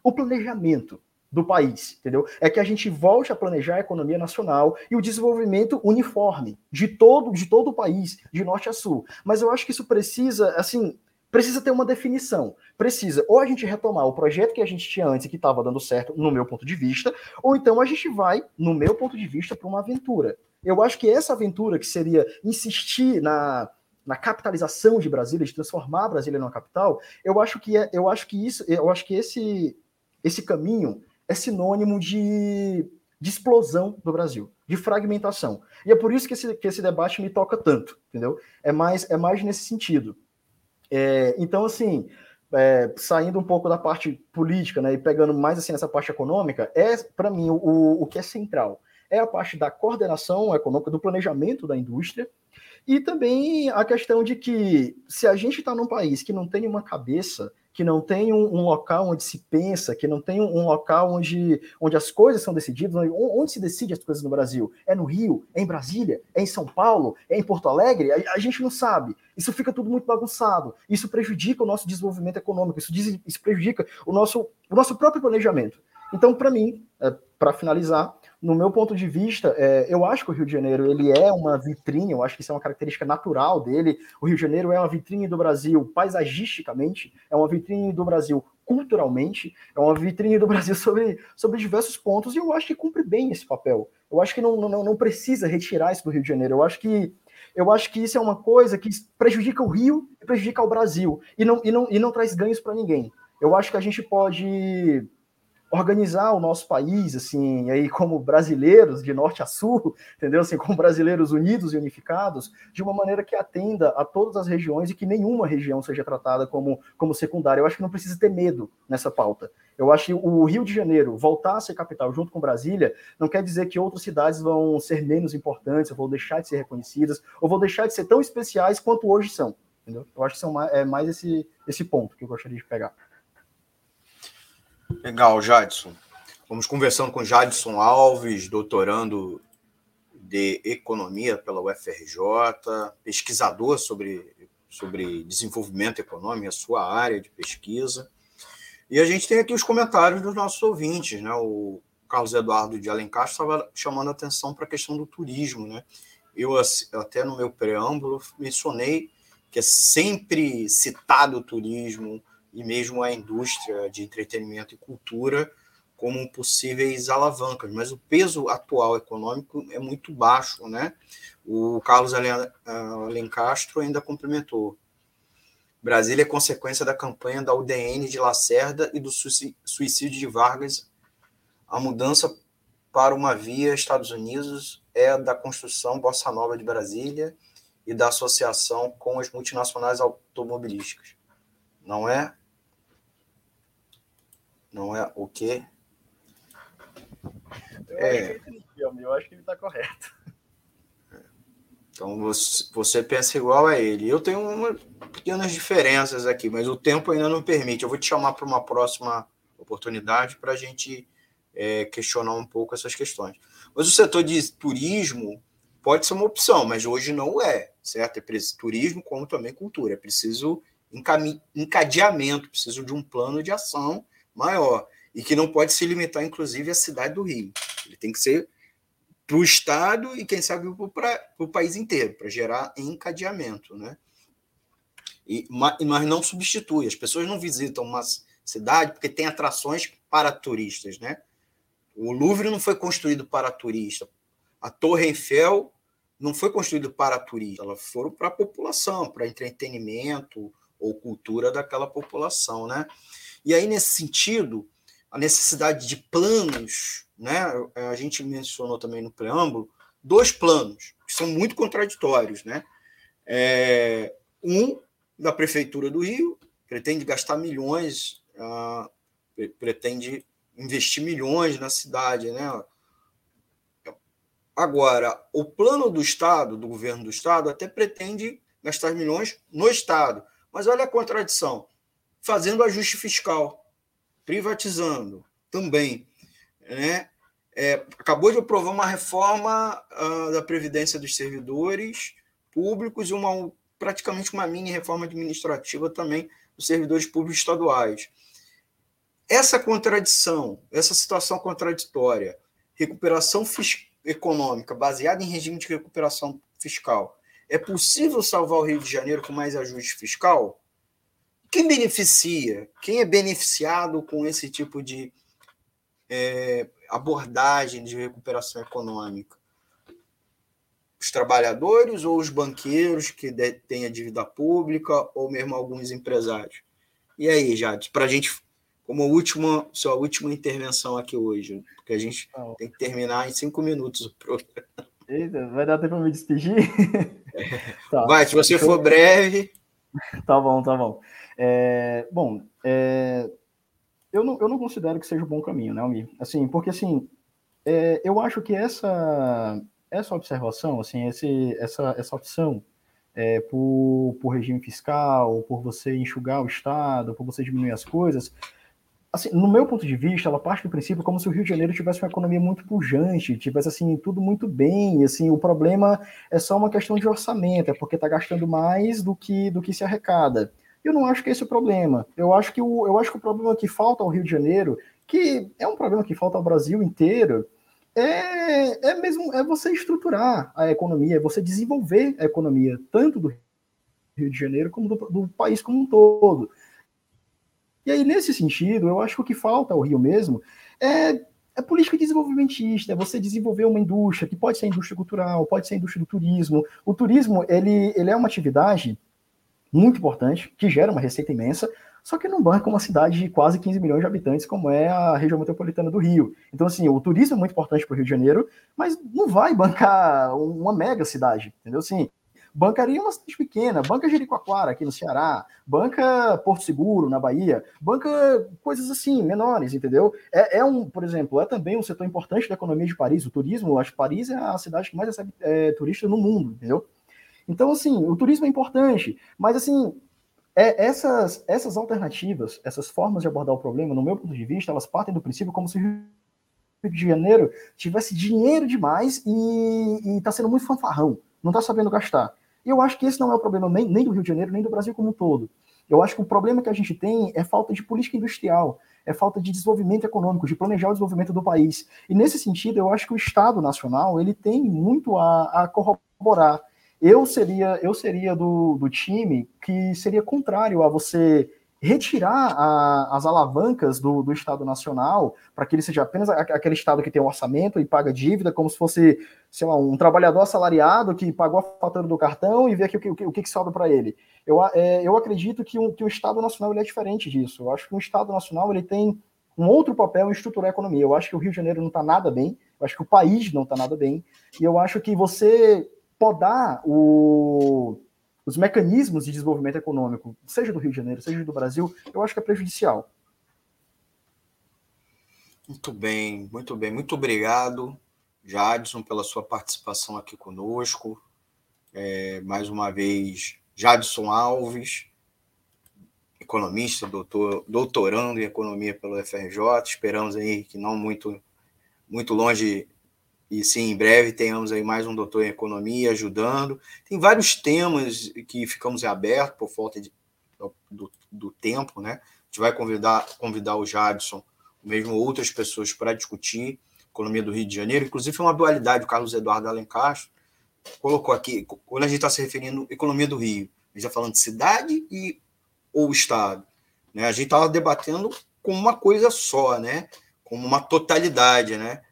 Speaker 5: o planejamento do país, entendeu? É que a gente volte a planejar a economia nacional e o desenvolvimento uniforme de todo de todo o país, de norte a sul. Mas eu acho que isso precisa, assim, precisa ter uma definição. Precisa ou a gente retomar o projeto que a gente tinha antes e que estava dando certo, no meu ponto de vista, ou então a gente vai, no meu ponto de vista, para uma aventura. Eu acho que essa aventura que seria insistir na na capitalização de Brasília, de transformar Brasília numa capital, eu acho que é, eu acho que isso, eu acho que esse esse caminho é sinônimo de, de explosão do Brasil, de fragmentação. E é por isso que esse, que esse debate me toca tanto, entendeu? É mais, é mais nesse sentido. É, então, assim, é, saindo um pouco da parte política, né, e pegando mais assim nessa parte econômica, é para mim o, o que é central é a parte da coordenação econômica, do planejamento da indústria, e também a questão de que se a gente está num país que não tem uma cabeça que não tem um, um, local onde se pensa, que não tem um, um, local onde, onde as coisas são decididas, onde, onde, se decide as coisas no Brasil? É no Rio? É em Brasília? É em São Paulo? É em Porto Alegre? A, a gente não sabe. Isso fica tudo muito bagunçado. Isso prejudica o nosso desenvolvimento econômico, isso, diz, isso prejudica o nosso, o nosso próprio planejamento. Então, para mim, é, para finalizar, no meu ponto de vista, é, eu acho que o Rio de Janeiro ele é uma vitrine, eu acho que isso é uma característica natural dele. O Rio de Janeiro é uma vitrine do Brasil paisagisticamente, é uma vitrine do Brasil culturalmente, é uma vitrine do Brasil sobre, sobre diversos pontos, e eu acho que cumpre bem esse papel. Eu acho que não, não, não precisa retirar isso do Rio de Janeiro. Eu acho que eu acho que isso é uma coisa que prejudica o Rio e prejudica o Brasil, e não, e não, e não traz ganhos para ninguém. Eu acho que a gente pode organizar o nosso país, assim, aí como brasileiros de norte a sul, entendeu? Assim, como brasileiros unidos e unificados, de uma maneira que atenda a todas as regiões e que nenhuma região seja tratada como, como secundária. Eu acho que não precisa ter medo nessa pauta. Eu acho que o Rio de Janeiro voltar a ser capital junto com Brasília não quer dizer que outras cidades vão ser menos importantes, ou vão deixar de ser reconhecidas, ou vão deixar de ser tão especiais quanto hoje são. Entendeu? Eu acho que são mais, é mais esse, esse ponto que eu gostaria de pegar.
Speaker 2: Legal, Jadson. Vamos conversando com Jadson Alves, doutorando de Economia pela UFRJ, pesquisador sobre, sobre desenvolvimento econômico, a sua área de pesquisa. E a gente tem aqui os comentários dos nossos ouvintes. Né? O Carlos Eduardo de Alencar estava chamando a atenção para a questão do turismo. Né? Eu, até no meu preâmbulo, mencionei que é sempre citado o turismo, e mesmo a indústria de entretenimento e cultura como possíveis alavancas, mas o peso atual econômico é muito baixo, né? O Carlos Alencastro ainda complementou. Brasília é consequência da campanha da UDN de Lacerda e do suicídio de Vargas. A mudança para uma via Estados Unidos é da construção Bossa Nova de Brasília e da associação com as multinacionais automobilísticas. Não é não é o quê?
Speaker 5: Eu, é... acho eu acho que ele está correto.
Speaker 2: Então você, pensa igual a ele. Eu tenho uma, pequenas diferenças aqui, mas o tempo ainda não permite. Eu vou te chamar para uma próxima oportunidade para a gente é, questionar um pouco essas questões. Mas o setor de turismo pode ser uma opção, mas hoje não é, certo? É preciso turismo como também cultura. É preciso encadeamento, preciso de um plano de ação maior e que não pode se limitar, inclusive, à cidade do Rio. Ele tem que ser para o Estado e, quem sabe, para o país inteiro, para gerar encadeamento. Né? E, mas não substitui. As pessoas não visitam uma cidade porque tem atrações para turistas. Né? O Louvre não foi construído para turista. A Torre Eiffel não foi construído para turista. Elas foram para a população, para entretenimento ou cultura daquela população. Né? E aí, nesse sentido, a necessidade de planos, né? A gente mencionou também no preâmbulo, dois planos que são muito contraditórios, né? É, um da prefeitura do Rio pretende gastar milhões, uh, pretende investir milhões na cidade, né? Agora, o plano do Estado, do governo do Estado, até pretende gastar milhões no Estado. Mas olha a contradição fazendo ajuste fiscal, privatizando também. Né? É, acabou de aprovar uma reforma uh, da Previdência dos Servidores Públicos uma, praticamente uma mini reforma administrativa também dos servidores públicos estaduais. essa contradição, essa situação contraditória, recuperação econômica baseada em regime de recuperação fiscal, é possível salvar o Rio de Janeiro com mais ajuste fiscal? Quem beneficia? Quem é beneficiado com esse tipo de é, abordagem de recuperação econômica? Os trabalhadores ou os banqueiros que têm a dívida pública ou mesmo alguns empresários? E aí, Jade, para a gente, como última, sua última intervenção aqui hoje, porque a gente tá tem que terminar em cinco minutos o programa.
Speaker 5: Eita, vai dar tempo para me despedir?
Speaker 2: tá. Vai, se você for breve.
Speaker 5: Tá bom, tá bom. É, bom, é, eu, não, eu não considero que seja um bom caminho, né, Almir? Assim, porque assim, é, eu acho que essa, essa observação, assim, esse, essa, essa opção é, por, por regime fiscal, por você enxugar o Estado, por você diminuir as coisas, assim, no meu ponto de vista, ela parte do princípio como se o Rio de Janeiro tivesse uma economia muito pujante, tivesse assim tudo muito bem, assim, o problema é só uma questão de orçamento, é porque está gastando mais do que do que se arrecada. Eu não acho que esse é o problema. Eu acho que o eu acho que o problema que falta ao Rio de Janeiro, que é um problema que falta ao Brasil inteiro, é, é mesmo é você estruturar a economia, é você desenvolver a economia tanto do Rio de Janeiro como do, do país como um todo. E aí, nesse sentido, eu acho que o que falta ao Rio mesmo é, é política desenvolvimentista, é você desenvolver uma indústria, que pode ser a indústria cultural, pode ser a indústria do turismo. O turismo, ele, ele é uma atividade muito importante, que gera uma receita imensa, só que não banca uma cidade de quase 15 milhões de habitantes, como é a região metropolitana do Rio. Então, assim, o turismo é muito importante para o Rio de Janeiro, mas não vai bancar uma mega cidade, entendeu? Assim, bancaria uma cidade pequena, banca Jericoacoara aqui no Ceará, banca Porto Seguro na Bahia, banca coisas assim, menores, entendeu? É, é um, por exemplo, é também um setor importante da economia de Paris, o turismo, acho que Paris é a cidade que mais recebe é, turistas no mundo, entendeu? Então, assim, o turismo é importante, mas assim, é, essas, essas alternativas, essas formas de abordar o problema, no meu ponto de vista, elas partem do princípio como se o Rio de Janeiro tivesse dinheiro demais e está sendo muito fanfarrão, não está sabendo gastar. E eu acho que esse não é o problema nem, nem do Rio de Janeiro, nem do Brasil como um todo. Eu acho que o problema que a gente tem é falta de política industrial, é falta de desenvolvimento econômico, de planejar o desenvolvimento do país. E nesse sentido, eu acho que o Estado Nacional ele tem muito a, a corroborar. Eu seria, eu seria do, do time que seria contrário a você retirar a, as alavancas do, do Estado Nacional para que ele seja apenas aquele Estado que tem um orçamento e paga dívida, como se fosse, sei lá, um trabalhador assalariado que pagou a fatura do cartão e vê aqui o que, o que, que sobra para ele. Eu, é, eu acredito que, um, que o Estado Nacional ele é diferente disso. Eu acho que o Estado Nacional ele tem um outro papel em estruturar a economia. Eu acho que o Rio de Janeiro não está nada bem, eu acho que o país não está nada bem, e eu acho que você podar o os mecanismos de desenvolvimento econômico, seja do Rio de Janeiro, seja do Brasil, eu acho que é prejudicial.
Speaker 2: Muito bem, muito bem. Muito obrigado, Jadson, pela sua participação aqui conosco. É, mais uma vez, Jadson Alves, economista, doutor, doutorando em economia pelo FRJ. Esperamos aí que não muito, muito longe e sim, em breve tenhamos aí mais um doutor em economia ajudando. Tem vários temas que ficamos abertos por falta de, do, do, tempo, né? A gente vai convidar, convidar o Jadson, mesmo outras pessoas, para discutir economia do Rio de Janeiro. Inclusive, é uma dualidade, o Carlos Eduardo Alencastro colocou aqui, quando a gente está se referindo à economia do Rio, a gente está falando de cidade e ou Estado. Né? A gente estava debatendo como uma coisa só, né? como uma totalidade, né?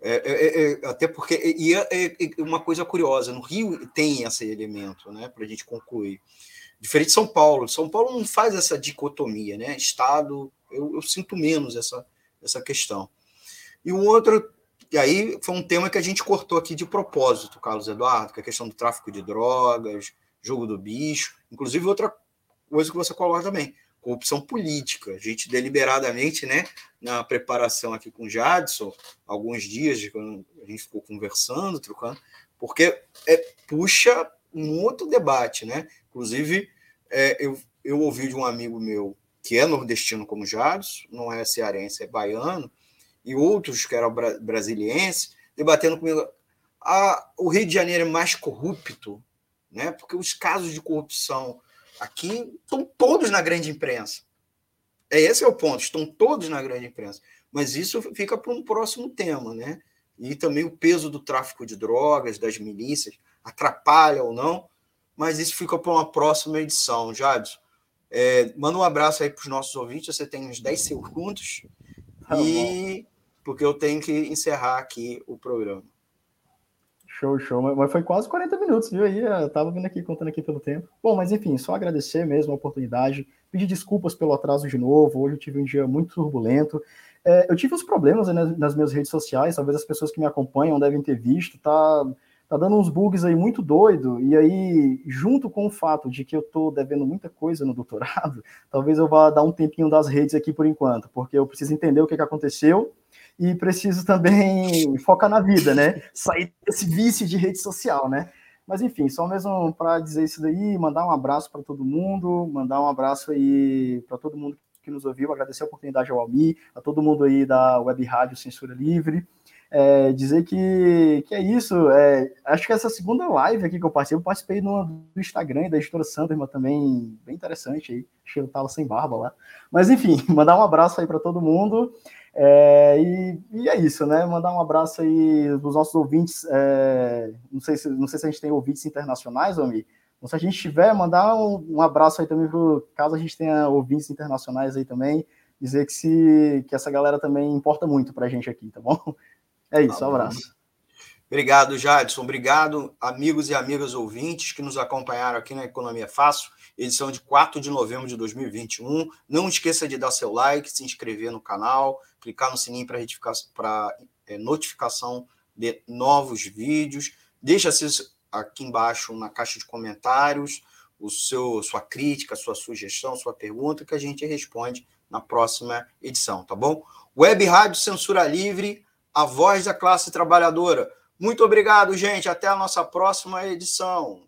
Speaker 2: É, é, é, até porque e é, é, é, uma coisa curiosa, no Rio tem esse elemento, né, para a gente concluir. Diferente de São Paulo, São Paulo não faz essa dicotomia, né? Estado, eu, eu sinto menos essa, essa questão. E um outro, e aí foi um tema que a gente cortou aqui de propósito, Carlos Eduardo, que é a questão do tráfico de drogas, jogo do bicho, inclusive outra coisa que você coloca também, corrupção política. A gente deliberadamente, né, na preparação aqui com o Jadson, alguns dias a gente ficou conversando, trocando, porque é, puxa um outro debate, né? Inclusive, é, eu, eu ouvi de um amigo meu que é nordestino como Jadson, não é cearense, é baiano, e outros que eram bra brasilienses, debatendo comigo. Ah, o Rio de Janeiro é mais corrupto, né? Porque os casos de corrupção aqui estão todos na grande imprensa. É esse é o ponto. Estão todos na grande imprensa. Mas isso fica para um próximo tema, né? E também o peso do tráfico de drogas, das milícias, atrapalha ou não. Mas isso fica para uma próxima edição, Jadson. É, manda um abraço aí para os nossos ouvintes. Você tem uns 10 segundos. Tá e porque eu tenho que encerrar aqui o programa.
Speaker 5: Show, show. Mas foi quase 40 minutos, viu? Aí eu tava vindo aqui, contando aqui pelo tempo. Bom, mas enfim, só agradecer mesmo a oportunidade. Pedir desculpas pelo atraso de novo. Hoje eu tive um dia muito turbulento. É, eu tive uns problemas nas, nas minhas redes sociais, talvez as pessoas que me acompanham devem ter visto. Tá, tá dando uns bugs aí muito doido. E aí, junto com o fato de que eu tô devendo muita coisa no doutorado, talvez eu vá dar um tempinho das redes aqui por enquanto, porque eu preciso entender o que, que aconteceu e preciso também focar na vida, né? Sair desse vício de rede social, né? Mas enfim, só mesmo para dizer isso daí, mandar um abraço para todo mundo, mandar um abraço aí para todo mundo que nos ouviu, agradecer a oportunidade ao Almi, a todo mundo aí da Web Rádio Censura Livre. É, dizer que, que é isso. É, acho que essa segunda live aqui que eu participei, eu participei no, do Instagram da editora Sanderman também, bem interessante aí. Que eu tava sem barba lá. Mas enfim, mandar um abraço aí para todo mundo. É, e, e, é isso, né? Mandar um abraço aí dos nossos ouvintes. É, não, sei se, não sei se a gente tem ouvintes internacionais, Omi. Então, se a gente tiver, mandar um, um abraço aí também pro caso a gente tenha ouvintes internacionais aí também. Dizer que, se, que essa galera também importa muito para a gente aqui, tá bom? É isso, tá um abraço.
Speaker 2: Obrigado, Jadson. Obrigado, amigos e amigas ouvintes que nos acompanharam aqui na Economia Fácil, edição de 4 de novembro de 2021. Não esqueça de dar seu like, se inscrever no canal, clicar no sininho para é, notificação de novos vídeos. Deixa aqui embaixo na caixa de comentários o seu, sua crítica, sua sugestão, sua pergunta, que a gente responde na próxima edição, tá bom? Web Rádio Censura Livre, a voz da classe trabalhadora. Muito obrigado, gente. Até a nossa próxima edição.